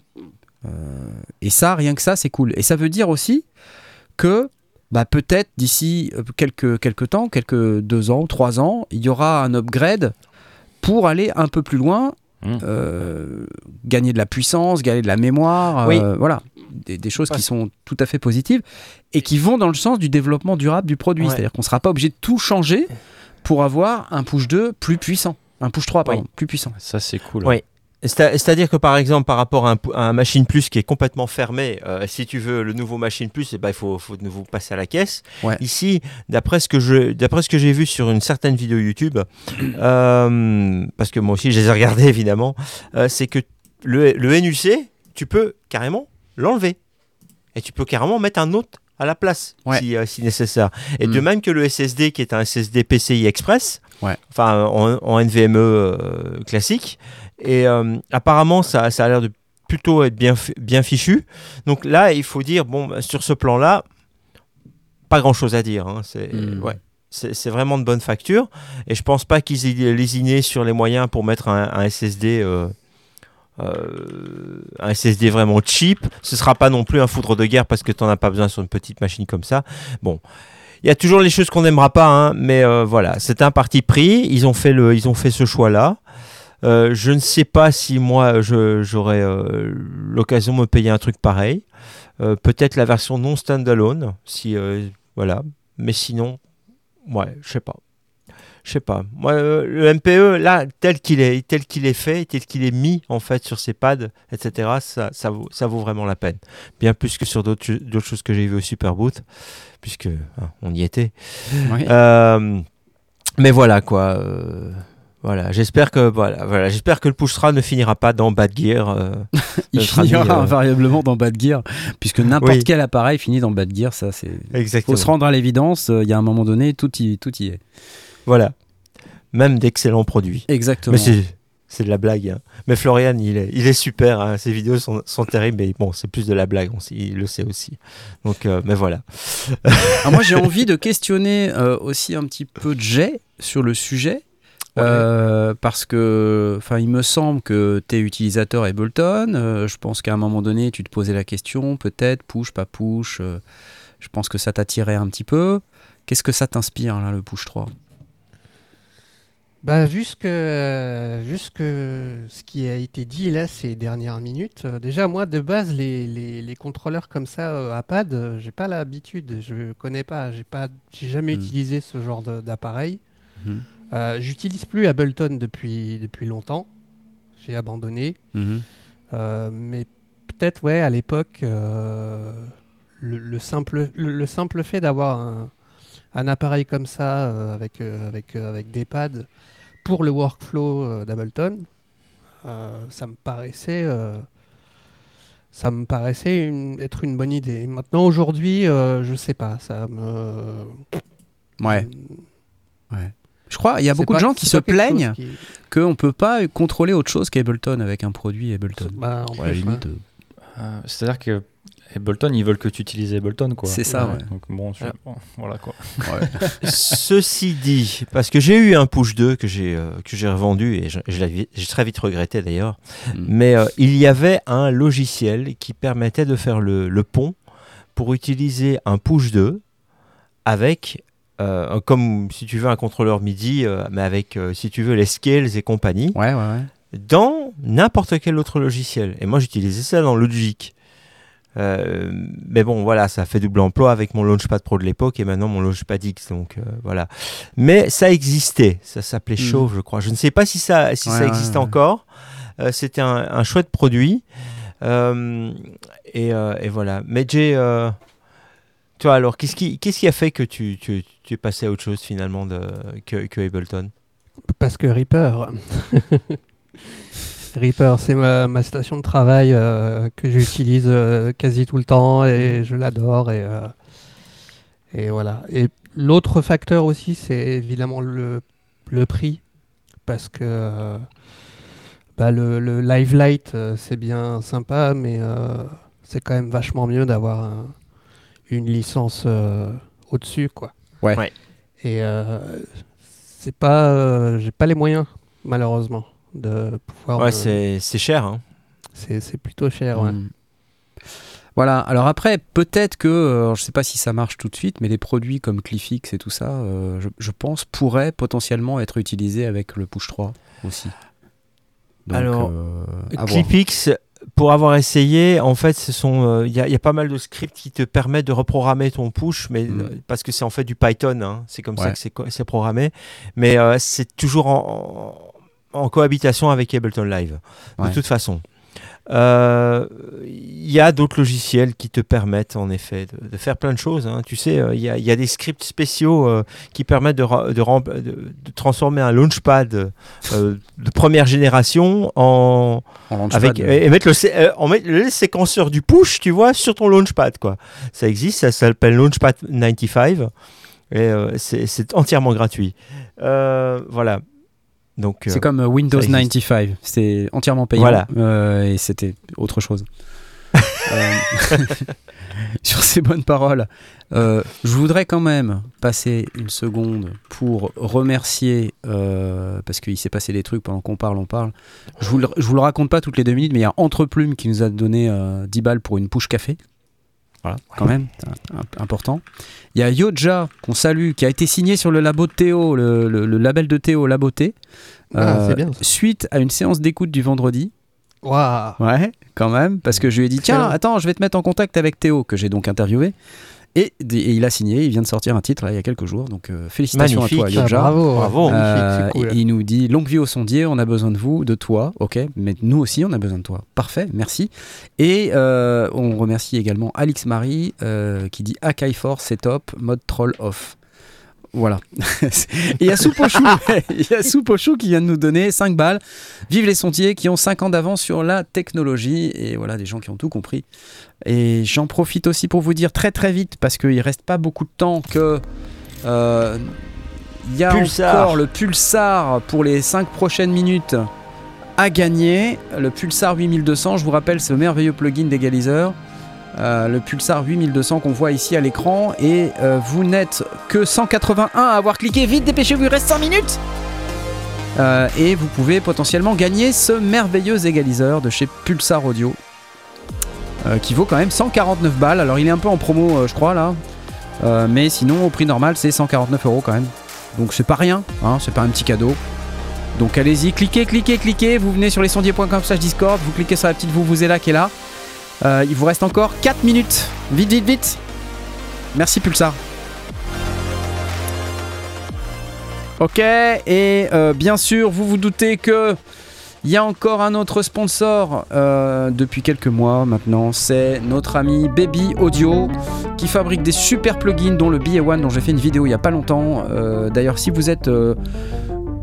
Euh, et ça, rien que ça, c'est cool. Et ça veut dire aussi que bah, peut-être d'ici euh, quelques, quelques temps, quelques deux ans, trois ans, il y aura un upgrade pour aller un peu plus loin, Mm. euh, gagner de la puissance, gagner de la mémoire, Oui. euh, voilà, des, des choses Ouais. qui sont tout à fait positives et qui vont dans le sens du développement durable du produit. Ouais. C'est-à-dire qu'on ne sera pas obligé de tout changer pour avoir un push 2 plus puissant, un push 3 pardon, plus puissant. Ça, c'est cool. Oui. C'est- C'est-à-dire que par exemple, par rapport à un, à un Machine Plus qui est complètement fermé, euh, si tu veux le nouveau Machine Plus, eh ben, il faut, faut de nouveau passer à la caisse. Ouais. Ici, d'après ce que j'ai vu sur une certaine vidéo YouTube, euh, parce que moi aussi je les ai regardées évidemment, euh, c'est que le, le NUC, tu peux carrément l'enlever et tu peux carrément mettre un autre à la place Ouais. si, euh, si nécessaire. Et de Mm. même que le SSD qui est un SSD PCI Express, Ouais. enfin en, en NVMe euh, classique. Et euh, apparemment, ça, ça a l'air de plutôt être bien, bien fichu. Donc là, il faut dire, bon, bah, sur ce plan-là, pas grand-chose à dire. hein. C'est Mm. ouais. C'est vraiment de bonne facture. Et je pense pas qu'ils aient lésiné sur les moyens pour mettre un, un SSD. euh, euh, un SSD vraiment cheap, ce sera pas non plus un foudre de guerre parce que tu n'en as pas besoin sur une petite machine comme ça. Bon, il y a toujours les choses qu'on n'aimera pas, hein, mais euh, voilà, c'est un parti pris. Ils ont fait le, ils ont fait ce choix-là. Euh, je ne sais pas si moi j'aurais euh, l'occasion de me payer un truc pareil. Euh, Peut-être la version non standalone, si euh, voilà. Mais sinon, ouais, je sais pas. Je sais pas. Moi, le MPE là, tel qu'il est, tel qu'il est fait, tel qu'il est mis en fait sur ses pads, etc. Ça, ça vaut, ça vaut vraiment la peine. Bien plus que sur d'autres choses que j'ai vues au Superboot, puisque hein, on y était. Mais voilà quoi. Voilà, j'espère que voilà, voilà, j'espère que le Pushra ne finira pas dans Bad Gear. euh, Il finira euh, invariablement dans Bad Gear, puisque n'importe Oui. quel appareil finit dans Bad Gear, ça c'est. exactement. Faut se rendre à l'évidence, euh, il y a un moment donné, tout y, tout y est. Voilà, même d'excellents produits. Exactement. Mais c'est de la blague. hein. Mais Florian, il est, il est super. hein. Ses vidéos sont, sont terribles, mais bon, c'est plus de la blague. on il le sait aussi. Donc, euh, mais voilà. Alors moi j'ai envie de questionner aussi un petit peu Jay sur le sujet. Euh, parce que, enfin, il me semble que tu es utilisateur Ableton. euh, je pense qu'à un moment donné, tu te posais la question, peut-être push, pas push. euh, je pense que ça t'attirait un petit peu. Qu'est-ce que ça t'inspire là, le push 3 Bah, vu ce que, vu ce que- ce qui a été dit là ces dernières minutes, déjà moi de base les, les, les contrôleurs comme ça à pad, j'ai pas l'habitude, je connais pas, j'ai pas, j'ai jamais Hmm. utilisé ce genre d'appareil. Mhm. Euh, J'utilise plus Ableton depuis depuis longtemps, j'ai abandonné, Euh, mais peut-être ouais à l'époque euh, le, le simple le, le simple fait d'avoir un, un appareil comme ça avec avec avec des pads pour le workflow d'Ableton, euh, ça me paraissait, euh, ça me paraissait une- être une bonne idée. Maintenant, aujourd'hui, euh, je sais pas, ça me. Ouais. Je crois il y a beaucoup de gens qui se plaignent qui- qu'on ne peut pas contrôler autre chose qu'Ableton avec un produit Ableton. Bah, Ouais, limite, ouais. euh, Euh, C'est-à-dire que Ableton, ils veulent que tu utilises Ableton, quoi. C'est ça, ouais. Donc bon, je- bon, voilà quoi. Ceci dit, parce que j'ai eu un Push 2 que j'ai euh, que j'ai revendu et j'ai très vite regretté d'ailleurs. Mm. Mais euh, il y avait un logiciel qui permettait de faire le, le pont pour utiliser un Push 2 avec, euh, comme si tu veux un contrôleur MIDI, euh, mais avec, euh, si tu veux, les scales et compagnie, Ouais, ouais, ouais. dans n'importe quel autre logiciel. Et moi, j'utilisais ça dans Logic. Mais bon, voilà, ça fait double emploi avec mon Launchpad Pro de l'époque et maintenant mon Launchpad X. Donc voilà. Mais ça existait. Ça s'appelait Mhm. Chauve, je crois. Je ne sais pas si ça, si ça existe encore. C'était un, un chouette produit. Et, et voilà. Mais j'ai. Toi, alors, qu'est-ce qui, qu'est-ce qui a fait que tu, tu, tu es passé à autre chose finalement de, que, que Ableton? Parce que Reaper. Reaper, c'est ma, ma station de travail euh, que j'utilise euh, quasi tout le temps et je l'adore. Et, euh, et voilà. Et l'autre facteur aussi, c'est évidemment le, le prix. Parce que bah, le, le Live Light, c'est bien sympa, mais c'est quand même vachement mieux d'avoir un- une licence euh, au-dessus. quoi. Ouais. Ouais. Et euh, c'est pas, euh, j'ai pas les moyens, malheureusement, de pouvoir. Ouais, me- c'est c'est cher. Hein. c'est c'est plutôt cher. ouais. Mm. Voilà, alors après, peut-être que, euh, je sais pas si ça marche tout de suite, mais les produits comme Cliffix et tout ça, euh, je, je pense, pourraient potentiellement être utilisés avec le Push 3 aussi. Donc, Alors, euh. Clipix, pour avoir essayé, en fait, ce sont, euh, il y, a- il y a pas mal de scripts qui te permettent de reprogrammer ton push, mais Mm. euh, parce que c'est en fait du Python, hein, c'est comme ça que c'est programmé, mais euh, c'est toujours en, en- en cohabitation avec Ableton Live, Ouais. de toute façon. Euh, Il y a d'autres logiciels qui te permettent en effet de, de faire plein de choses. hein. Tu sais, euh, il y, a- il y a des scripts spéciaux euh, qui permettent de, transformer un launchpad euh, de première génération en, En launchpad, avec euh, et mettre le sé- euh, en mettre le séquenceur du push, tu vois, sur ton launchpad quoi. Ça existe, ça s'appelle Launchpad 95 et euh, c'est c'est entièrement gratuit. Euh, voilà. Donc euh, C'est comme euh, Windows ça existe. 95, c'était entièrement payant Voilà. euh, et c'était autre chose. Sur ces bonnes paroles, euh, je voudrais quand même passer une seconde pour remercier, euh, parce qu'il s'est passé des trucs pendant qu'on parle, on parle. Je vous, le, je vous le raconte pas toutes les deux minutes, mais il y a Entreplume qui nous a donné euh, 10 balles pour une push café. Voilà, quand même, c'est un- un- important. Il y a Yoja, qu'on salue, qui a été signé sur le labo de Théo, le, le- le label de Théo, Laboté. Ah, Euh. Suite à une séance d'écoute du vendredi. Waouh. Ouais, quand même, parce que je lui ai dit tiens, attends, je vais te mettre en contact avec Théo, que j'ai donc interviewé. Et, et il a signé, il vient de sortir un titre là, il y a quelques jours, donc euh, félicitations à toi, Magnifique. Ah, Yoja. bravo. Bravo. Euh, Magnifique, c'est cool. il il nous dit longue vie au sondier, on a besoin de vous, de toi, ok, mais nous aussi on a besoin de toi. Parfait, merci. Et euh, on remercie également Alix Marie euh, qui dit Akai Force, c'est top, mode troll off. Voilà. Et il y a Soupochou, il y a Soupochou qui vient de nous donner 5 balles. Vive les sondiers qui ont 5 ans d'avance sur la technologie. Et voilà, des gens qui ont tout compris. Et j'en profite aussi pour vous dire très très vite, parce qu'il reste pas beaucoup de temps, que euh, il y a Pulsar. encore le Pulsar pour les 5 prochaines minutes à gagner. Le Pulsar 8200, je vous rappelle, ce merveilleux plugin d'égaliseur. Euh, le Pulsar 8200 qu'on voit ici à l'écran. Et euh, vous n'êtes que 181 à avoir cliqué. Vite dépêchez-vous il reste 5 minutes. Euh, et vous pouvez potentiellement gagner ce merveilleux égaliseur de chez Pulsar Audio qui vaut quand même 149 balles. Alors il est un peu en promo je crois là. Mais sinon au prix normal c'est 149 euros quand même. Donc c'est pas rien hein, c'est pas un petit cadeau. Donc allez-y cliquez cliquez cliquez. Vous venez sur lesondiers.com slash discord. Vous cliquez sur la petite vous vous là qui est là euh, il vous reste encore 4 minutes. Vite, vite, vite. Merci Pulsar. Ok, et euh, bien sûr, vous vous doutez que il y a encore un autre sponsor euh, depuis quelques mois maintenant. C'est notre ami Baby Audio qui fabrique des super plugins, dont le BA1 dont j'ai fait une vidéo il y a pas longtemps. D'ailleurs, si vous êtes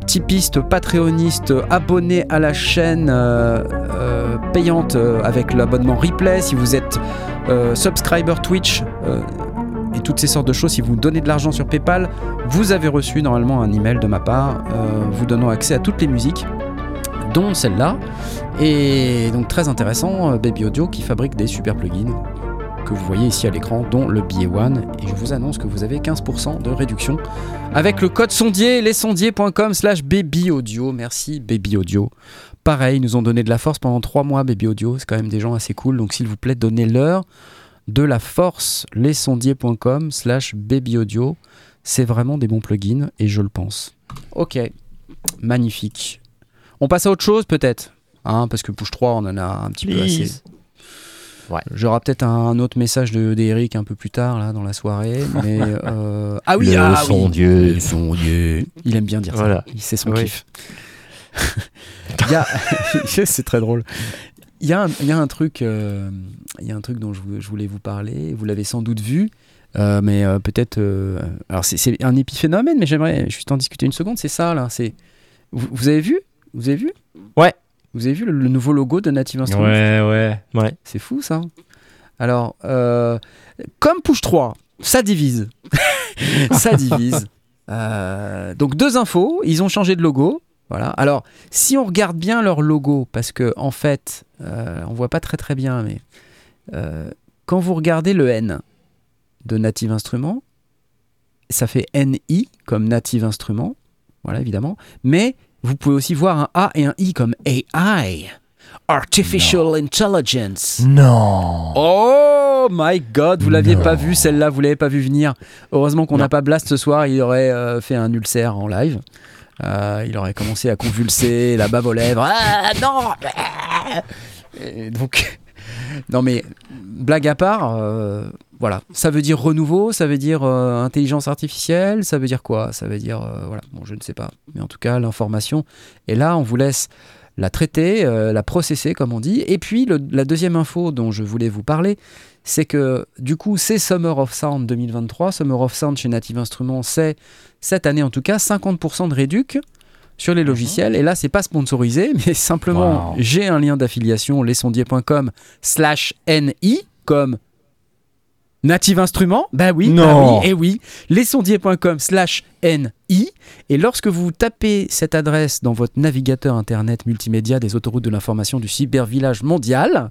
typiste, patreoniste, abonné à la chaîne payante euh, avec l'abonnement replay, si vous êtes euh, subscriber Twitch euh, et toutes ces sortes de choses, si vous donnez de l'argent sur PayPal, vous avez reçu normalement un email de ma part vous donnant accès à toutes les musiques dont celle-là et donc très intéressant Baby Audio qui fabrique des super plugins que vous voyez ici à l'écran dont le BA1 et je vous annonce que vous avez 15% de réduction avec le code sondier, lesondiers.com slash baby audio. Merci baby audio. Pareil, ils nous ont donné de la force pendant 3 mois, baby audio. C'est quand même des gens assez cool. Donc s'il vous plaît, donnez-leur de la force, lesondiers.com slash baby audio. C'est vraiment des bons plugins et je le pense. Ok, magnifique. On passe à autre chose peut-être hein, Parce que Push 3, on en a un petit peu assez. J'aurai peut-être un autre message de d'Eric un peu plus tard là dans la soirée. Mais euh, ah oui, Le ah, oui. sondier. Le sondier. Il aime bien dire Voilà. ça. C'est son Oui. kiff. A- c'est très drôle. Il y, a un, il y a un truc, euh, il y a un truc dont je, vou- je voulais vous parler. Vous l'avez sans doute vu, euh, mais euh, peut-être. alors c'est- un épiphénomène, mais j'aimerais juste en discuter une seconde. C'est ça là. C'est vous, vous avez vu? Vous avez vu? Ouais. Vous avez vu le, le nouveau logo de Native Instruments? Ouais, ouais. Ouais. c'est fou ça. Alors, euh, comme Push 3, ça divise. ça divise. Donc deux infos, ils ont changé de logo. Voilà. Alors, si on regarde bien leur logo, parce que en fait, euh, on voit pas très très bien, mais euh, quand vous regardez le N de Native Instruments, ça fait NI comme Native Instruments, voilà évidemment, mais vous pouvez aussi voir un A et un I comme AI, Artificial Intelligence. Non. Oh Oh my god, vous l'aviez pas vu celle-là, vous l'avez pas vu venir. Heureusement qu'on n'a pas Blast ce soir, il aurait euh, fait un ulcère en live. Euh, il aurait commencé à convulser, la bave aux lèvres. Ah non Donc, non mais blague à part, euh, voilà, ça veut dire renouveau, ça veut dire intelligence artificielle, ça veut dire quoi? Ça veut dire voilà, bon je ne sais pas, mais en tout cas l'information. Et là, on vous laisse la traiter, euh, la processer comme on dit. Et puis la deuxième info dont je voulais vous parler, c'est que du coup c'est Summer of Sound 2023. Summer of Sound chez Native Instruments, c'est cette année en tout cas 50% de réduc sur les logiciels. Et là, c'est pas sponsorisé, mais simplement j'ai un lien d'affiliation lesondier.com slash NI comme Native Instruments Bah oui, non. et oui, lesondier.com slash NI. Et lorsque vous tapez cette adresse dans votre navigateur internet multimédia des autoroutes de l'information du cybervillage mondial,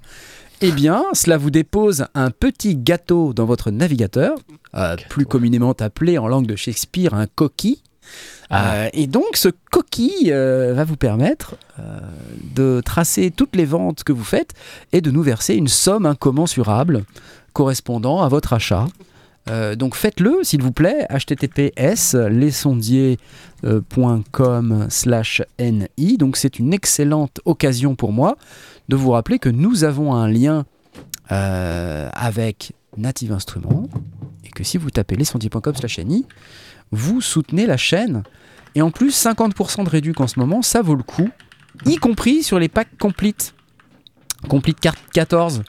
eh bien, cela vous dépose un petit gâteau dans votre navigateur, euh, plus communément appelé en langue de Shakespeare un coquille. Ah. Euh, et donc, ce coquille euh, va vous permettre de tracer toutes les ventes que vous faites et de nous verser une somme incommensurable correspondant à votre achat. Euh, donc faites-le s'il vous plaît, https lesondiers.com slash ni. Donc c'est une excellente occasion pour moi de vous rappeler que nous avons un lien euh, avec Native Instruments et que si vous tapez lesondiers.com slash ni, vous soutenez la chaîne. Et en plus 50% de réduc en ce moment, ça vaut le coup, y compris sur les packs complete. Complete 14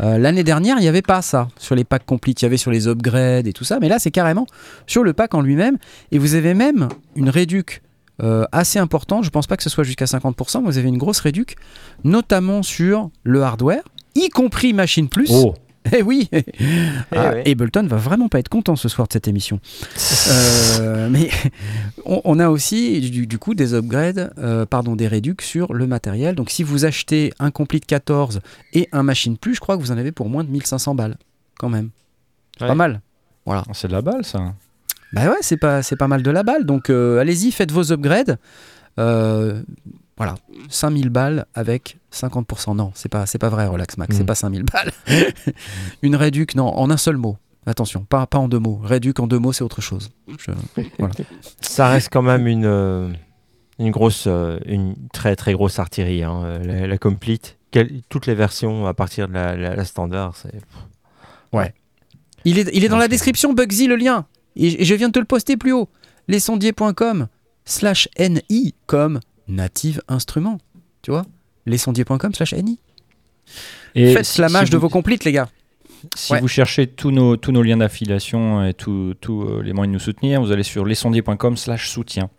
euh, l'année dernière, il n'y avait pas ça sur les packs complete. Il y avait sur les upgrades et tout ça, mais là, c'est carrément sur le pack en lui-même. Et vous avez même une réduc euh, assez importante. Je pense pas que ce soit jusqu'à 50%. Mais vous avez une grosse réduc, notamment sur le hardware, y compris Machine Plus. Oh. Eh oui, ah, Ableton va vraiment pas être content ce soir de cette émission. Euh, mais on, a aussi du, coup des upgrades, euh, pardon, des réducs sur le matériel. Donc si vous achetez un Complete 14 et un Machine Plus, je crois que vous en avez pour moins de 1500 balles, quand même. Pas mal. Voilà. Ah, c'est de la balle ça. Bah ouais, c'est pas, c'est pas mal de la balle. Donc euh, allez-y, faites vos upgrades. Voilà, 5000 balles avec 50%. Non, c'est pas, c'est pas vrai, Relax Max, c'est mm. pas 5000 balles. Une réduc, non, en un seul mot. Attention, pas, pas en deux mots. Réduc en deux mots, c'est autre chose. Ça reste quand même une, euh, une grosse, euh, une très très grosse artillerie. Hein, euh, la, complete, toutes les versions à partir de la, standard, c'est. Ouais. Il est, il est dans la description, Bugsy, le lien. Et, je viens de te le poster plus haut. Lesondiers.com slash NI comme Native Instruments. Tu vois Lesondiers.com slash NI. Et Faites la mage de vos complites, les gars. Si vous cherchez tous nos, tous nos liens d'affiliation et tous euh, les moyens de nous soutenir, vous allez sur lesondiers.com slash soutien.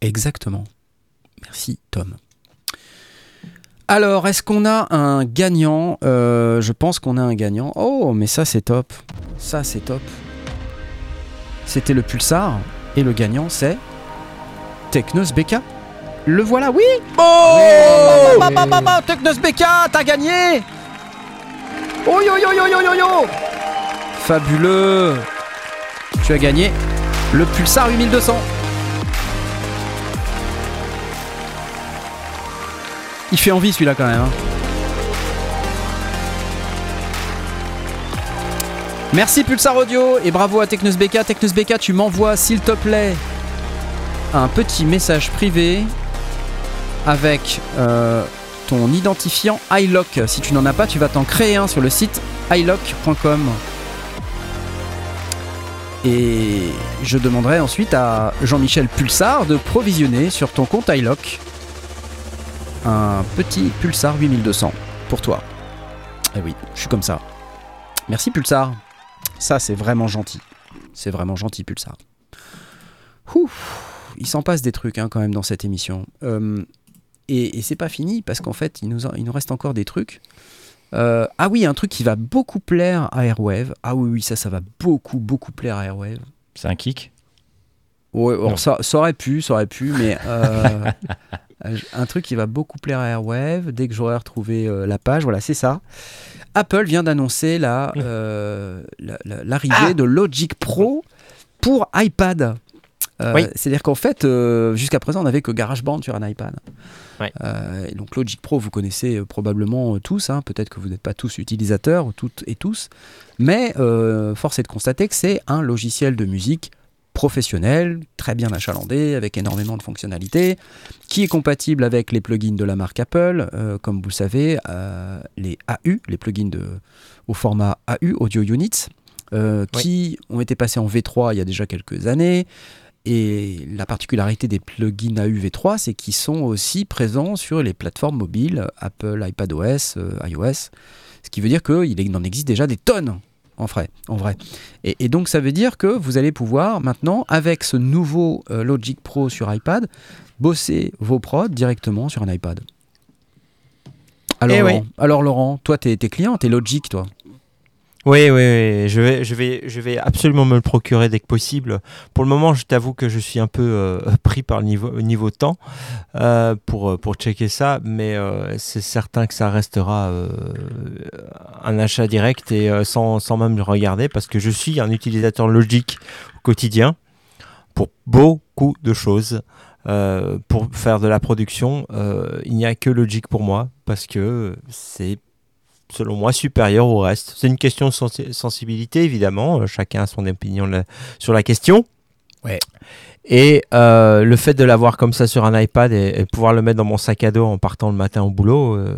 Exactement. Merci, Tom. Alors, est-ce qu'on a un gagnant? Euh, Je pense qu'on a un gagnant. Oh, mais ça, c'est top. Ça, c'est top. C'était le Pulsar. Et le gagnant, c'est Technos BK. Le voilà, oui Oh oui. bah, BK, t'as gagné Oh yo yo yo yo yo yo Fabuleux Tu as gagné le Pulsar 8200 Il fait envie celui-là quand même. Hein. Merci Pulsar Audio et bravo à Technos BK. Technos BK, tu m'envoies s'il te plaît un petit message privé avec euh, ton identifiant iLock. Si tu n'en as pas, tu vas t'en créer un sur le site iLock.com. Et je demanderai ensuite à Jean-Michel Pulsar de provisionner sur ton compte iLock un petit Pulsar 8200 pour toi. Eh oui, je suis comme ça. Merci Pulsar. Ça, c'est vraiment gentil. C'est vraiment gentil, Pulsar. il s'en passe des trucs hein, quand même dans cette émission. Euh, et, c'est pas fini parce qu'en fait, il nous, il nous reste encore des trucs. Euh, ah oui, un truc qui va beaucoup plaire à Airwave. Ah oui, oui, ça, ça va beaucoup, beaucoup plaire à Airwave. C'est un kick? Ouais, ça, ça, aurait pu, ça aurait pu, mais euh, un truc qui va beaucoup plaire à Airwave dès que j'aurai retrouvé euh, la page. Voilà, c'est ça. Apple vient d'annoncer l'arrivée la, ah de Logic Pro pour iPad. Euh, c'est-à-dire qu'en fait, jusqu'à présent, on n'avait que GarageBand sur un iPad. donc Logic Pro, vous connaissez probablement tous, hein. peut-être que vous n'êtes pas tous utilisateurs, toutes et tous, mais force est de constater que c'est un logiciel de musique professionnel, très bien achalandé, avec énormément de fonctionnalités, qui est compatible avec les plugins de la marque Apple, euh, comme vous le savez, euh, les AU, les plugins de, au format AU, Audio Units, euh, qui ont été passés en V3 il y a déjà quelques années. Et la particularité des plugins AU V3, c'est qu'ils sont aussi présents sur les plateformes mobiles Apple, iPadOS, iOS, ce qui veut dire qu'il en existe déjà des tonnes en vrai. En vrai. Et, donc ça veut dire que vous allez pouvoir maintenant, avec ce nouveau euh, Logic Pro sur iPad, bosser vos prods directement sur un iPad. Alors, eh Laurent, alors Laurent, toi, t'es es client, t'es Logic, toi? Oui, oui, Je, vais, je, vais, je vais absolument me le procurer dès que possible. Pour le moment, je t'avoue que je suis un peu euh, pris par le niveau, niveau temps euh, pour, euh, pour checker ça, mais c'est certain que ça restera un achat direct et sans, sans même le regarder parce que je suis un utilisateur logique au quotidien pour beaucoup de choses. pour faire de la production, il n'y a que Logic pour moi parce que c'est selon moi, supérieur au reste. C'est une question de sensibilité, évidemment. Euh, chacun a son opinion sur la question. Ouais. Et euh, le fait de l'avoir comme ça sur un iPad et, pouvoir le mettre dans mon sac à dos en partant le matin au boulot, euh,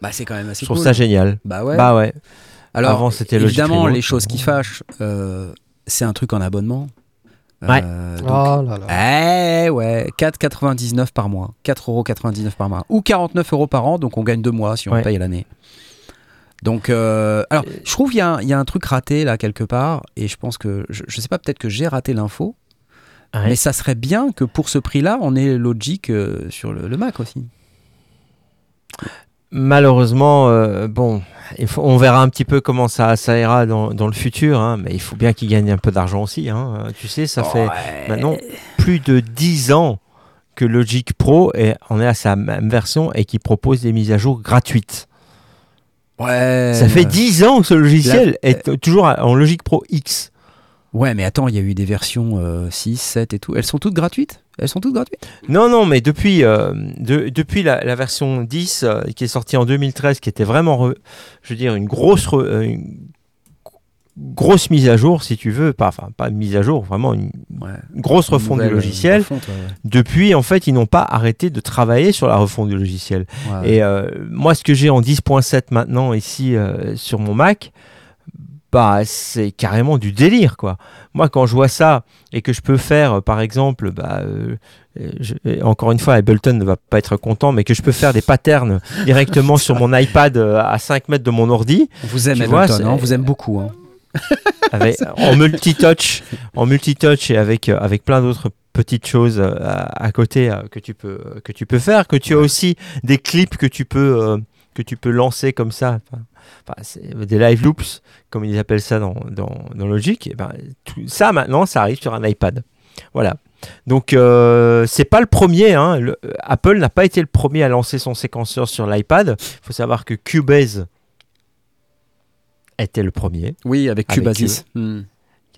bah, c'est quand même assez Je trouve ça génial. Bah ouais. Bah ouais. Alors, Avant, c'était évidemment, les choses qui fâchent, c'est un truc en abonnement. Ouais. Euh, oh là là. Eh ouais, 4,99 par mois. 4,99€ par mois. Ou 49 euros par an, donc on gagne deux mois si on paye l'année. Donc, euh, alors, je trouve qu'il y, y, a un truc raté là quelque part, et je pense que, je, je sais pas, peut-être que j'ai raté l'info, mais ça serait bien que pour ce prix-là, on ait Logic euh, sur le, le, Mac aussi. Malheureusement, bon, on verra un petit peu comment ça, ça ira dans, le futur, hein, mais il faut bien qu'il gagne un peu d'argent aussi. Hein. Tu sais, ça fait maintenant plus de 10 ans que Logic Pro est, en est à sa même version et qui propose des mises à jour gratuites. Ouais. Ça fait 10 ans que ce logiciel est toujours en Logic Pro X. Ouais, mais attends, il y a eu des versions 6, euh, 7 et tout. Elles sont toutes gratuites? Elles sont toutes gratuites? Non, non, mais depuis, euh, depuis la, version 10 euh, qui est sortie en 2013, qui était vraiment, je veux dire, une grosse, grosse mise à jour, si tu veux, pas, enfin, pas une mise à jour, vraiment une, grosse refonte du logiciel. Depuis, en fait, ils n'ont pas arrêté de travailler sur la refonte du logiciel. Et moi, ce que j'ai en 10.7 maintenant ici sur mon Mac, bah, c'est carrément du délire, quoi. Moi, quand je vois ça et que je peux faire, euh, par exemple, bah, euh, encore une fois, Ableton ne va pas être content, mais que je peux faire des patterns directement sur mon iPad euh, à 5 mètres de mon ordi. vous aime Ableton, hein, vous aime beaucoup. Hein. en multitouch, en multitouch et avec, avec plein d'autres petites choses à, côté que, tu peux, que tu peux faire, que tu as aussi des clips que tu peux, que tu peux lancer comme ça des live loops, comme ils appellent ça dans, dans, Logic, et ben, tout ça maintenant, ça arrive sur un iPad. Voilà. Donc euh, c'est pas le premier. Hein. Apple n'a pas été le premier à lancer son séquenceur sur l'iPad. Il faut savoir que Cubase était le premier. Oui, avec Cubasis.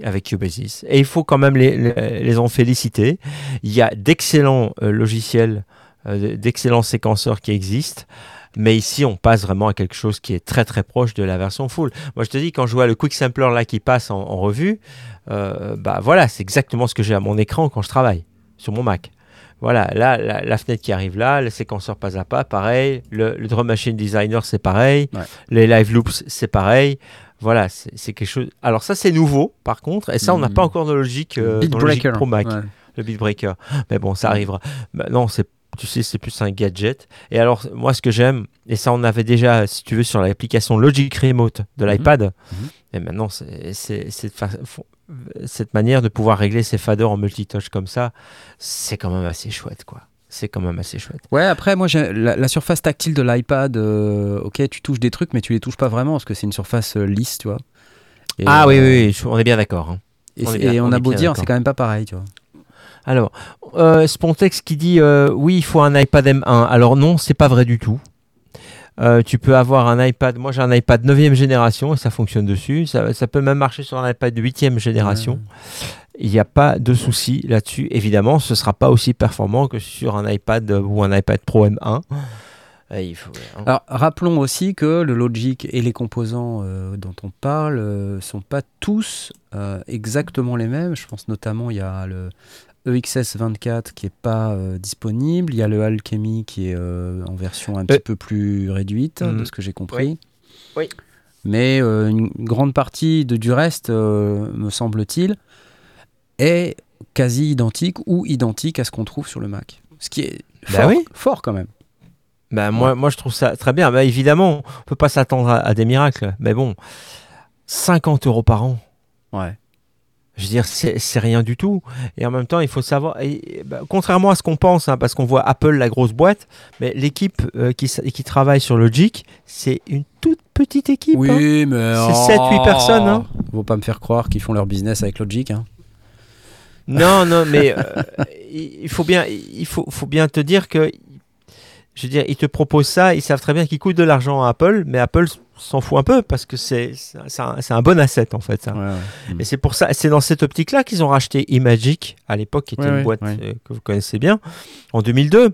Avec, Cubasis. Et il faut quand même les, les, en féliciter. Il y a d'excellents euh, logiciels, euh, d'excellents séquenceurs qui existent. Mais ici, on passe vraiment à quelque chose qui est très très proche de la version full. Moi, je te dis, quand je vois le Quick Sampler là qui passe en, revue, euh, bah voilà, c'est exactement ce que j'ai à mon écran quand je travaille sur mon Mac. Voilà, là, la, fenêtre qui arrive là, le séquenceur pas à pas, pareil. Le, Drum Machine Designer, c'est pareil. Les Live Loops, c'est pareil. Voilà, c'est quelque chose. Alors, ça, c'est nouveau, par contre. Et ça, on n'a pas hmm. encore de logique, euh, dans logique Pro Mac. Le Beat Breaker. Mais bon, ça arrivera. non, c'est tu sais, c'est plus un gadget. Et alors, moi, ce que j'aime, et ça, on avait déjà, si tu veux, sur l'application Logic Remote de mhm. l'iPad, mhm. et maintenant, c'est cette manière de pouvoir régler ses faders en multitouch comme ça, c'est quand même assez chouette, quoi. C'est quand même assez chouette. Ouais, après, moi, la, la surface tactile de l'iPad, euh, ok, tu touches des trucs, mais tu les touches pas vraiment parce que c'est une surface euh, lisse, tu vois. ah oui, oui, oui, on est bien d'accord. Hein. Et, on, a beau dire, c'est quand même pas pareil, tu vois. Alors, euh, Spontex qui dit euh, oui, il faut un iPad M1. Alors non, c'est pas vrai du tout. Euh, tu peux avoir un iPad, moi j'ai un iPad 9e génération et ça fonctionne dessus. Ça, peut même marcher sur un iPad de 8e génération. il n'y a pas de souci là-dessus. Évidemment, ce ne sera pas aussi performant que sur un iPad ou un iPad Pro M1. Il faut... Hein. Alors, rappelons aussi que le Logic et les composants euh, dont on parle ne euh, sont pas tous euh, exactement les mêmes. Je pense notamment il y a le EXS24 qui n'est pas disponible, il y a le Alchemy qui est en version un petit peu plus réduite, de mhm. ce que j'ai compris. Oui. Mais une grande partie de, du reste, me semble-t-il, est quasi identique ou identique à ce qu'on trouve sur le Mac. Ce qui est bah fort, fort quand même. Bah, moi, moi, je trouve ça très bien. Bah, évidemment, on peut pas s'attendre à, des miracles. Mais bon, 50 euros par an. Ouais. Je veux dire, c'est rien du tout. Et en même temps, il faut savoir, bah, contrairement à ce qu'on pense, hein, parce qu'on voit Apple, la grosse boîte, mais l'équipe euh, qui, qui travaille sur Logic, c'est une toute petite équipe. Oui, hein. mais. C'est 7-8 personnes. Hein. Faut pas me faire croire qu'ils font leur business avec Logic. Hein. Non, non, mais euh, il faut bien, il faut, faut bien te dire que je veux dire, ils te proposent ça, ils savent très bien qu'ils coûtent de l'argent à Apple, mais Apple s'en fout un peu parce que c'est un, un, bon asset en fait. Et c'est pour ça, c'est dans cette optique-là qu'ils ont racheté Imagic à l'époque, qui était une boîte euh, que vous connaissez bien, en 2002.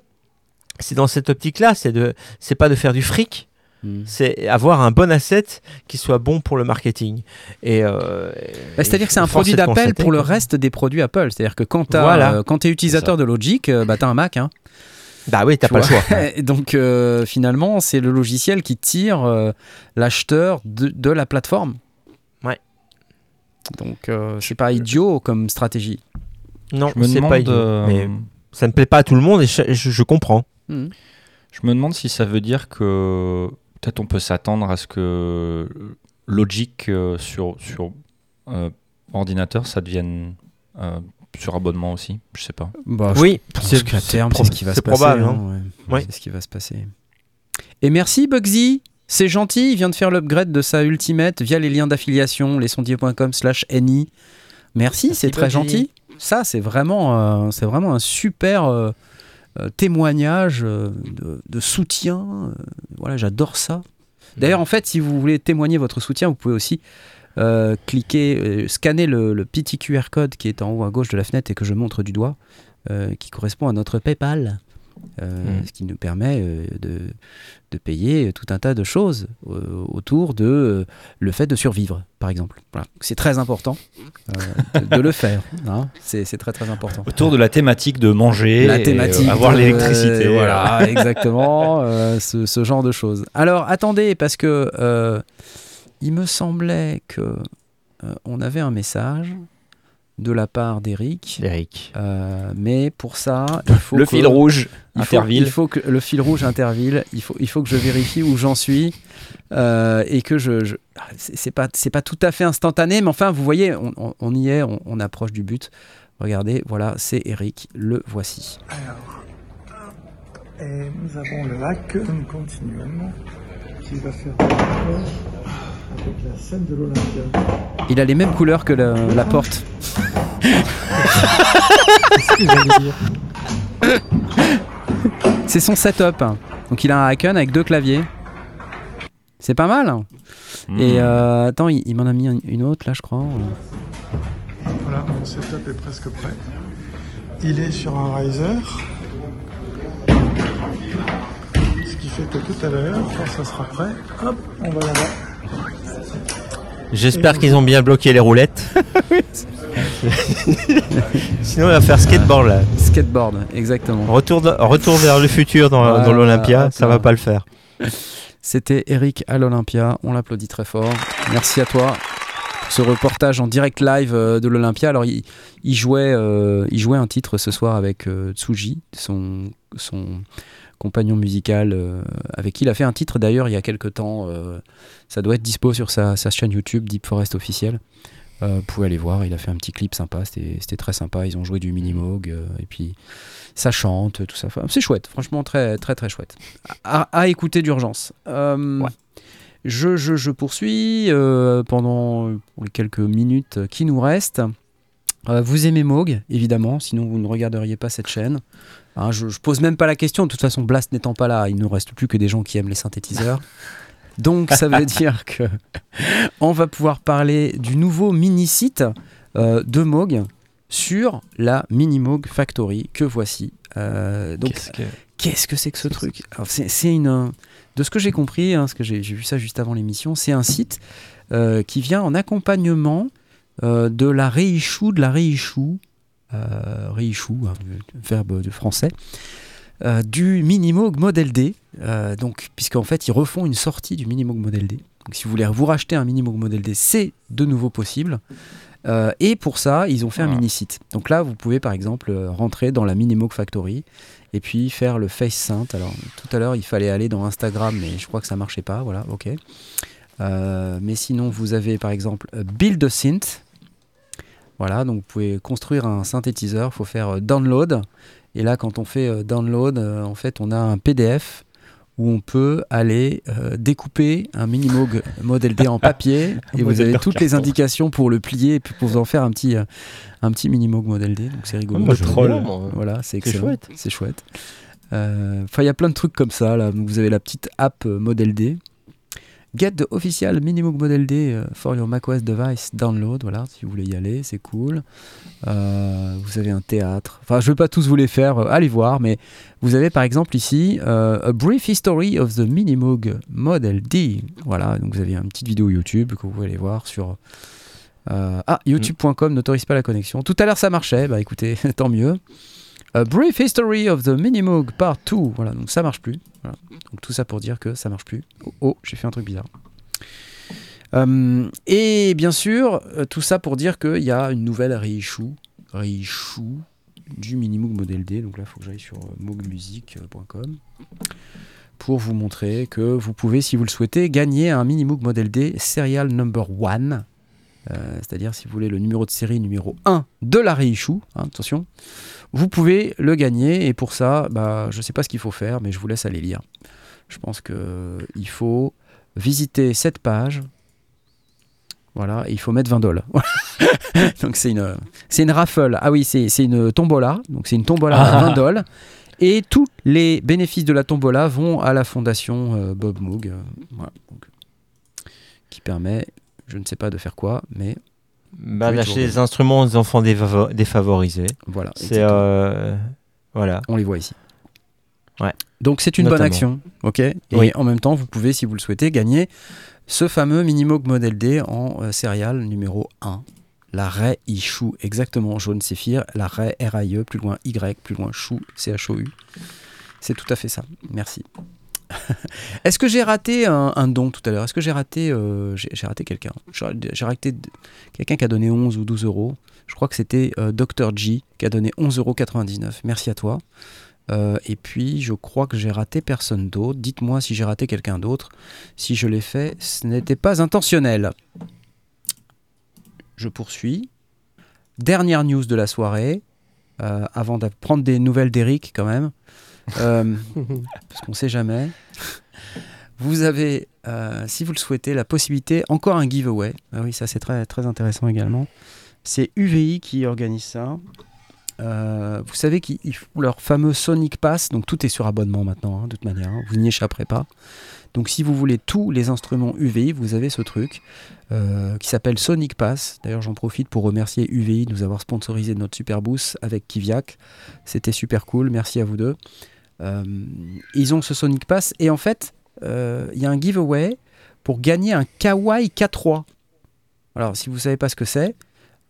C'est dans cette optique-là, c'est de, c'est pas de faire du fric, hmm. c'est avoir un bon asset qui soit bon pour le marketing. Et euh, bah, c'est-à-dire que c'est un produit d'appel pour le reste des produits Apple. C'est-à-dire que quand tu euh, es utilisateur de Logic, bah, tu as un Mac. Hein. Bah oui, t'as pas le choix. Donc euh, finalement, c'est le logiciel qui tire euh, l'acheteur de, la plateforme. Ouais. Donc euh, c'est pas idiot comme stratégie. Non, c'est pas idiot. Mais ça ne plaît pas à tout le monde et je, comprends. Hmm. Je me demande si ça veut dire que peut-être on peut s'attendre à ce que Logic sur, sur ordinateur, ça devienne sur abonnement aussi Je sais pas. Bah, oui, c'est qu'à terme, c'est ce qui va se passer. Probable, hein. Ouais. C'est ce qui va se passer. Et merci Bugsy. C'est gentil, il vient de faire l'upgrade de sa Ultimate via les liens d'affiliation, lesondiers.com slash NI. Merci, c'est très gentil. Ça, c'est vraiment, euh, c'est vraiment un super euh, euh, témoignage de, soutien. voilà, j'adore ça. D'ailleurs, en fait, si vous voulez témoigner votre soutien, vous pouvez aussi euh, cliquer, euh, scanner le, petit QR code qui est en haut à gauche de la fenêtre et que je montre du doigt, euh, qui correspond à notre PayPal. Hmm. ce qui nous permet de, de, payer tout un tas de choses autour de le fait de survivre, par exemple. Voilà. C'est très important de, le faire. Hein. C'est très très important. Autour de la thématique de manger, la thématique avoir l'électricité. voilà, exactement, ce, ce, genre de choses. Alors attendez, parce que il me semblait que euh, on avait un message de la part d'Eric. Eric. Euh, mais pour ça, il faut le fil rouge Interville. il faut que le fil rouge Interville. Il faut, il faut que je vérifie où j'en suis euh, et que je, je c'est pas c'est pas tout à fait instantané, mais enfin vous voyez, on, y est, on, approche du but. Regardez, voilà, c'est Eric. Le voici. Alors, et nous avons le lac continuons qui va faire la scène de l'Olympia. Il a les mêmes couleurs que la, porte. C'est son setup. Donc il a un Icon avec deux claviers. C'est pas mal. Hmm. Et euh, attends, il, m'en a mis une autre là, je crois. Voilà, mon setup est presque prêt. Il est sur un riser. Ce qui fait que tout à l'heure, quand ça sera prêt, hop, on va là-bas. J'espère qu'ils ont bien bloqué les roulettes. Sinon, on va faire skateboard là. Skateboard, exactement. Retour, retour vers le futur dans, dans l'Olympia, ça va pas le faire. C'était Eric à l'Olympia, on l'applaudit très fort. Merci à toi pour ce reportage en direct live euh, de l'Olympia. Alors, il, jouait, euh, il jouait un titre ce soir avec euh, Tsuji, son, son compagnon musical euh, avec qui il a fait un titre d'ailleurs il y a quelques temps. Euh, ça doit être dispo sur sa, chaîne YouTube Deep Forest officiel. Euh, vous pouvez aller voir, il a fait un petit clip sympa, c'était très sympa. Ils ont joué du Minimoog et puis ça chante, tout ça. c'est chouette, franchement très très très chouette. À, écouter d'urgence. Je, je, je, poursuis pendant les quelques minutes qui nous restent. vous aimez Moog, évidemment, sinon vous ne regarderiez pas cette chaîne. Hein, je, je, pose même pas la question. De toute façon, Blast n'étant pas là, il ne reste plus que des gens qui aiment les synthétiseurs. Donc, ça veut dire que on va pouvoir parler du nouveau mini-site euh, de Moog sur la Minimoog Factory que voici. Euh, donc, qu'est-ce que c'est que, ce truc? C'est une. De ce que j'ai compris, hein, ce que j'ai vu ça juste avant l'émission, c'est un site euh, qui vient en accompagnement de la reissue, de la reissue, reissue, hein, verbe de français, du Minimoog Model D. donc, puisqu'en fait, ils refont une sortie du Minimoog Model D. Donc, si vous voulez vous racheter un Minimoog Model D, c'est de nouveau possible. Euh, et pour ça, ils ont fait un mini-site. Donc là, vous pouvez par exemple euh, rentrer dans la Minimoog Factory et puis faire le Face Synth. Alors tout à l'heure, il fallait aller dans Instagram, mais je crois que ça marchait pas. Voilà, ok. Euh, mais sinon, vous avez par exemple Build a Synth. Voilà, donc vous pouvez construire un synthétiseur. Il faut faire download. Et là, quand on fait download, en fait, on a un PDF où on peut aller euh, découper un Minimoog Model D en papier et vous avez toutes les indications pour le plier et puis pour en faire un petit, euh, un petit Minimoog Model D. Donc c'est rigolo. Oh, voilà, c'est chouette. C'est chouette. Euh, enfin, il y a plein de trucs comme ça. Là. Vous avez la petite app Model D Get the official Minimoog Model D euh, for your macOS device download. Voilà, si vous voulez y aller, c'est cool. Euh, vous avez un théâtre. Enfin, je ne vais pas tous vous les faire, euh, allez voir, mais vous avez par exemple ici A Brief History of the Minimoog Model D. Voilà, donc vous avez une petite vidéo YouTube que vous pouvez aller voir sur. ah, youtube.com n'autorise pas la connexion. Tout à l'heure ça marchait, bah écoutez, tant mieux. A Brief History of the Minimoog Part 2. Voilà, donc ça marche plus. Donc tout ça pour dire que ça marche plus. Oh, oh j'ai fait un truc bizarre. Euh, et bien sûr, euh, tout ça pour dire qu'il y a une nouvelle reissue, du Minimoog Model D. Donc là, il faut que j'aille sur euh, moogmusic.com pour vous montrer que vous pouvez, si vous le souhaitez, gagner un Minimoog Model D Serial Number 1. C'est-à-dire, si vous voulez le numéro de série numéro 1 de la reissue, hein, attention, vous pouvez le gagner et pour ça, bah, je ne sais pas ce qu'il faut faire, mais je vous laisse aller lire. Je pense qu'il faut visiter cette page. Voilà, et il faut mettre 20 dollars. donc c'est une, c'est une raffle. Ah oui, c'est, une tombola. Donc c'est une tombola à 20 dollars. Et tous les bénéfices de la tombola vont à la fondation euh, Bob Moog. Euh, qui permet, je ne sais pas de faire quoi, mais bah, d'acheter des instruments aux enfants défavorisés. Voilà. C'est euh, voilà. On les voit ici. Ouais. Donc c'est une bonne action, ok? Et en même temps, vous pouvez, si vous le souhaitez, gagner ce fameux Minimoog Model D en euh, céréale numéro 1. La Ray Chou, exactement, jaune séphir. La Ray R-I-E, plus loin Y, plus loin Chou, C-H-O-U. C'est tout à fait ça. Merci. Est-ce que j'ai raté un, don tout à l'heure? Est-ce que j'ai raté, euh, raté quelqu'un? J'ai raté quelqu'un qui a donné 11 ou 12 euros. Je crois que c'était euh, Dr G qui a donné 11,99 euros. Merci à toi. Euh, et puis, je crois que j'ai raté personne d'autre. Dites-moi si j'ai raté quelqu'un d'autre. Si je l'ai fait, ce n'était pas intentionnel. Je poursuis. Dernière news de la soirée, avant de prendre des nouvelles d'Eric quand même. Euh, parce qu'on ne sait jamais. Vous avez, euh, si vous le souhaitez, la possibilité, encore un giveaway. Ah oui, ça c'est très, très intéressant également. C'est UVI qui organise ça. Euh, vous savez qu'ils font leur fameux Sonic Pass, donc tout est sur abonnement maintenant, hein, de toute manière, hein. vous n'y échapperez pas. Donc si vous voulez tous les instruments UVI, vous avez ce truc qui s'appelle Sonic Pass. D'ailleurs j'en profite pour remercier UVI de nous avoir sponsorisé notre Super Boost avec Kiviak. C'était super cool, merci à vous deux. Euh, ils ont ce Sonic Pass et en fait, euh, il y a un giveaway pour gagner un Kawaii K3. Alors, si vous savez pas ce que c'est,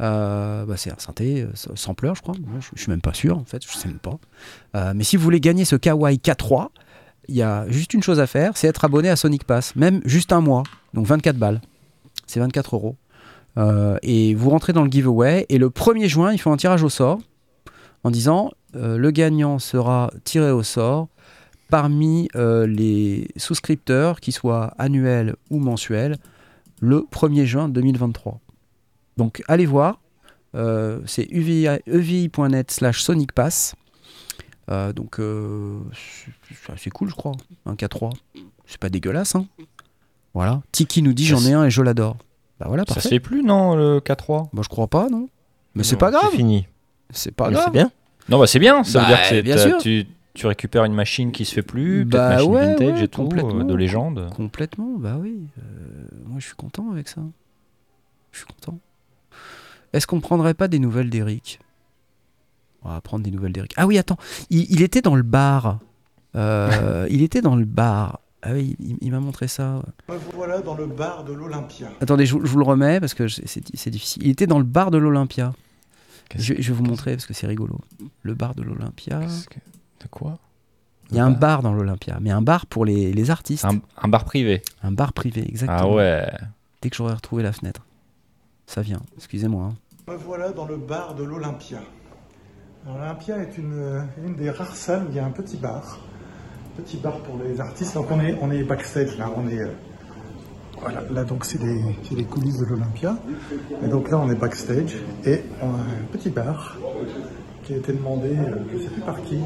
euh, bah, c'est un synthé sampler, je crois. je, ne suis même pas sûr, en fait, je sais même pas. mais si vous voulez gagner ce Kawaii K3, il y a juste une chose à faire, c'est être abonné à Sonic Pass, même juste un mois, donc 24 balles. C'est 24 euros. et vous rentrez dans le giveaway, et le 1er juin, ils font un tirage au sort en disant euh, le gagnant sera tiré au sort parmi euh, les souscripteurs, qui soient annuels ou mensuels, le 1er juin 2023. Donc allez voir, euh, c'est uvi.net slash sonicpass. donc c'est cool je crois, un K3. C'est pas dégueulasse. Hein voilà. Tiki nous dit j'en ai un et je l'adore. Bah voilà, Ça se fait plus non le K3 Bah je crois pas non. Mais c'est pas grave. C'est fini. C'est pas grave. C'est bien. Non, bah c'est bien. Ça veut dire que bien tu, tu, récupères une machine qui se fait plus, peut-être bah machine vintage et tout, euh, de légende. Complètement, bah oui. Euh, moi, je suis content avec ça. Je suis content. Est-ce qu'on prendrait pas des nouvelles d'Eric? On va prendre des nouvelles d'Eric. Ah oui, attends, il, il était dans le bar. Euh, il était dans le bar. Ah oui, il, il m'a montré ça. Me voilà dans le bar de l'Olympia. Attendez, je, vous- je vous le remets parce que c'est difficile. Il était dans le bar de l'Olympia. Je, je vais vous montrer parce que c'est rigolo. Le bar de l'Olympia. Que- De quoi Il y a un bar dans l'Olympia, mais un bar pour les, les artistes. un, un bar privé. Un bar privé, exactement. Ah ouais. Dès que j'aurai retrouvé la fenêtre. Ça vient, excusez-moi. hein. Me voilà dans le bar de l'Olympia. L'Olympia est une, une des rares salles où il y a un petit bar. Petit bar pour les artistes. Donc on est, on est backstage là. On est, euh, voilà, là donc c'est les, coulisses de l'Olympia. Et donc là on est backstage et on a un petit bar qui a été demandé, euh, je ne sais plus par qui.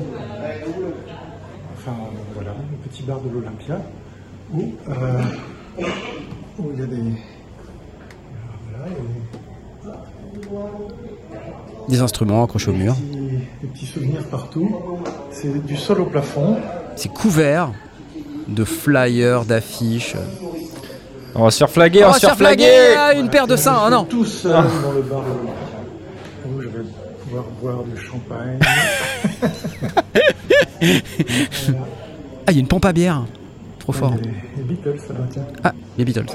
Enfin euh, voilà, le petit bar de l'Olympia où, euh, où il y a des. Voilà, il y a des- Des instruments accrochés au mur. petits, des petits souvenirs partout. C'est du sol au plafond. C'est couvert de flyers, d'affiches. On va se faire flaguer, on va se faire flaguer Ah, Une paire de seins, ah non Tout seul dans le bar de l'Olympia. Où je vais pouvoir boire du champagne. Ah, il y a une pompe à bière. Trop fort. Il y a les, les Beatles là-bas, tiens. Ah, les Beatles.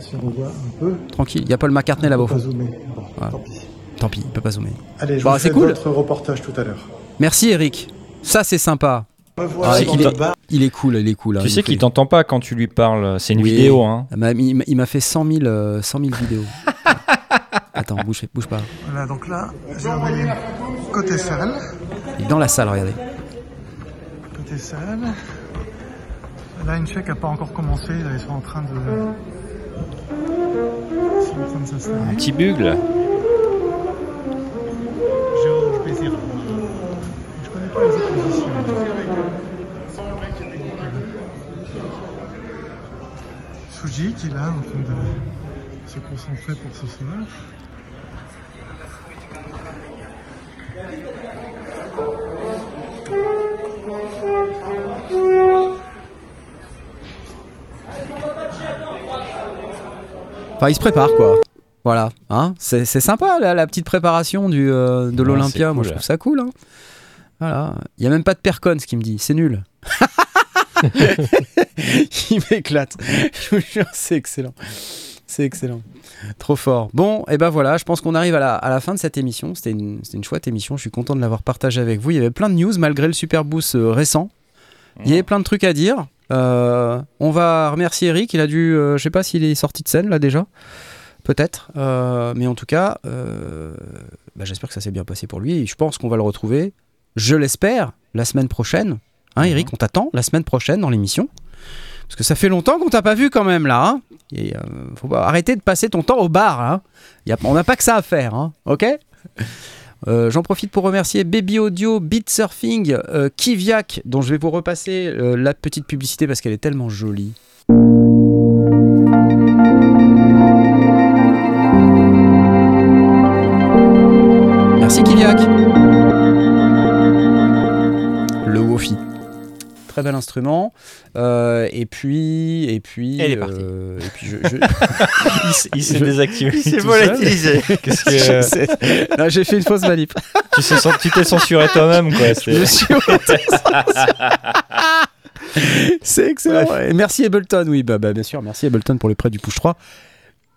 Si on voit un peu. Tranquille, il y a Paul McCartney là-bas au Pas zoomer. Bon, Ouais. tant pis. Tant pis, il peut pas zoomer. Allez, je Bon, vous fais cool. votre reportage tout à l'heure. Merci Eric. Ça c'est sympa. Ah, il est- bar. Il est cool, il est cool. hein. Tu sais qu'il t'entend pas quand tu lui parles. C'est une Oui. vidéo, hein. Il m'a- il m'a- fait 100 000, euh, 100 000 vidéos. Attends, bouge, bouge pas. Voilà, donc là, j'ai envoyé côté salle. Il est dans la salle, regardez. Côté salle. Là, une check n'a pas encore commencé. Ils sont en train de. Ils sont en train de s'installer. Un petit bugle. Pas les qui est là en train de se concentrer pour ce soir. Enfin, il se prépare quoi. Voilà, hein c'est sympa la, la petite préparation du, euh, de Ouais, l'Olympia. Moi, je trouve ça cool. hein. Voilà, il y a même pas de percon, ce qu'il me dit. C'est nul. il m'éclate. Je vous jure, c'est excellent. C'est excellent. Trop fort. Bon, et ben voilà, je pense qu'on arrive à la, à la fin de cette émission. C'était une, une chouette émission. Je suis content de l'avoir partagée avec vous. Il y avait plein de news malgré le Super Boost euh, récent. Il y avait plein de trucs à dire. Euh, on va remercier Eric. Il a dû, euh, je sais pas s'il est sorti de scène là déjà, peut-être. Mais en tout cas, bah, j'espère que ça s'est bien passé pour lui. Et je pense qu'on va le retrouver. Je l'espère la semaine prochaine. Hein, Eric, on t'attend la semaine prochaine dans l'émission. Parce que ça fait longtemps qu'on t'a pas vu quand même là. hein. Et, euh, faut pas arrêter de passer ton temps au bar. hein. Y a- on n'a pas que ça à faire, hein, ok? Euh, J'en profite pour remercier Baby Audio, Beat Surfing, euh, Kiviak, dont je vais vous repasser la petite publicité parce qu'elle est tellement jolie. Merci Kiviak. Très bel instrument. Euh, et puis, et puis, Elle est partie. euh, et puis je, je- Il, il s'est Je- désactivé. C'est tout volatilisé. Qu'est-ce que. Non, j'ai fait une fausse manip. tu t'es censuré toi-même, quoi. c'est- Je suis C'est excellent. Et merci Ableton, oui, bah, bah, bien sûr, merci Ableton pour le prêt du push 3.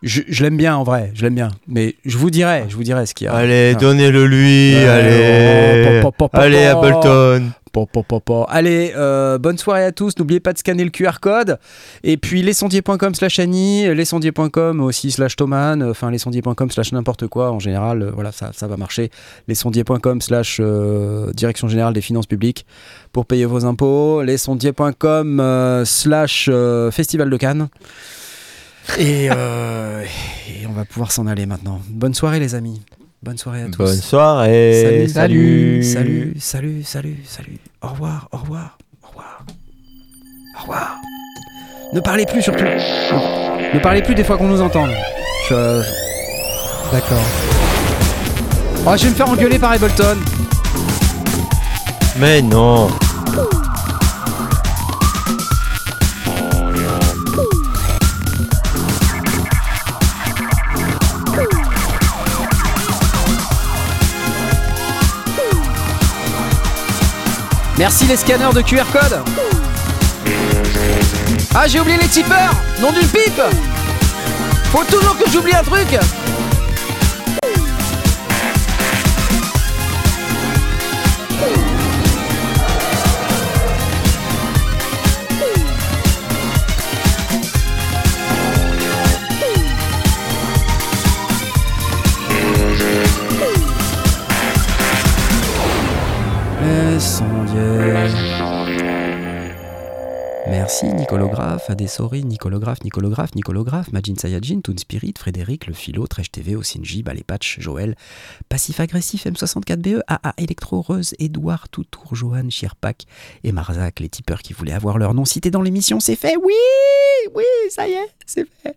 Je, je l'aime bien en vrai, je l'aime bien. Mais je vous dirai, je vous dirai ce qu'il y a. Allez, Ah. donnez-le lui. Allez. oh, Allez, po. Allez, euh, bonne soirée à tous. N'oubliez pas de scanner le QR code. Et puis lesondiers.com slash Annie, lesondiers.com aussi slash Thoman, enfin lesondiers.com slash n'importe quoi. En général, euh, voilà, ça, va marcher. Lesondiers.com slash euh, Direction Générale des Finances Publiques pour payer vos impôts. Lesondiers.com euh, slash euh, Festival de Cannes. Euh, et on va pouvoir s'en aller maintenant. Bonne soirée les amis. Bonne soirée à tous. Bonne soirée. Salut, salut, salut, salut, salut. Au revoir, au revoir, au revoir. Au revoir. Ne parlez plus surtout. Ne parlez plus des fois qu'on nous entende. Je... D'accord. Oh, je vais me faire engueuler par Ableton. Mais non. Merci les scanners de QR code. Ah, j'ai oublié les tipeurs. Nom d'une pipe. Faut toujours que j'oublie un truc Merci Nicolographe, Adessori, Nicolographe, Nicolographe, Nicolographe, Majin Sayajin, Toon Spirit, Frédéric, Le Philo, Trèche TV, Osinji, Balepatch, Joël, Passif Agressif, M64BE, AA Electro, Reuse, Edouard, Toutour, Johan, Chirpac et Marzac, les tipeurs qui voulaient avoir leur nom. Cité dans l'émission, c'est fait, oui, oui, ça y est, c'est fait.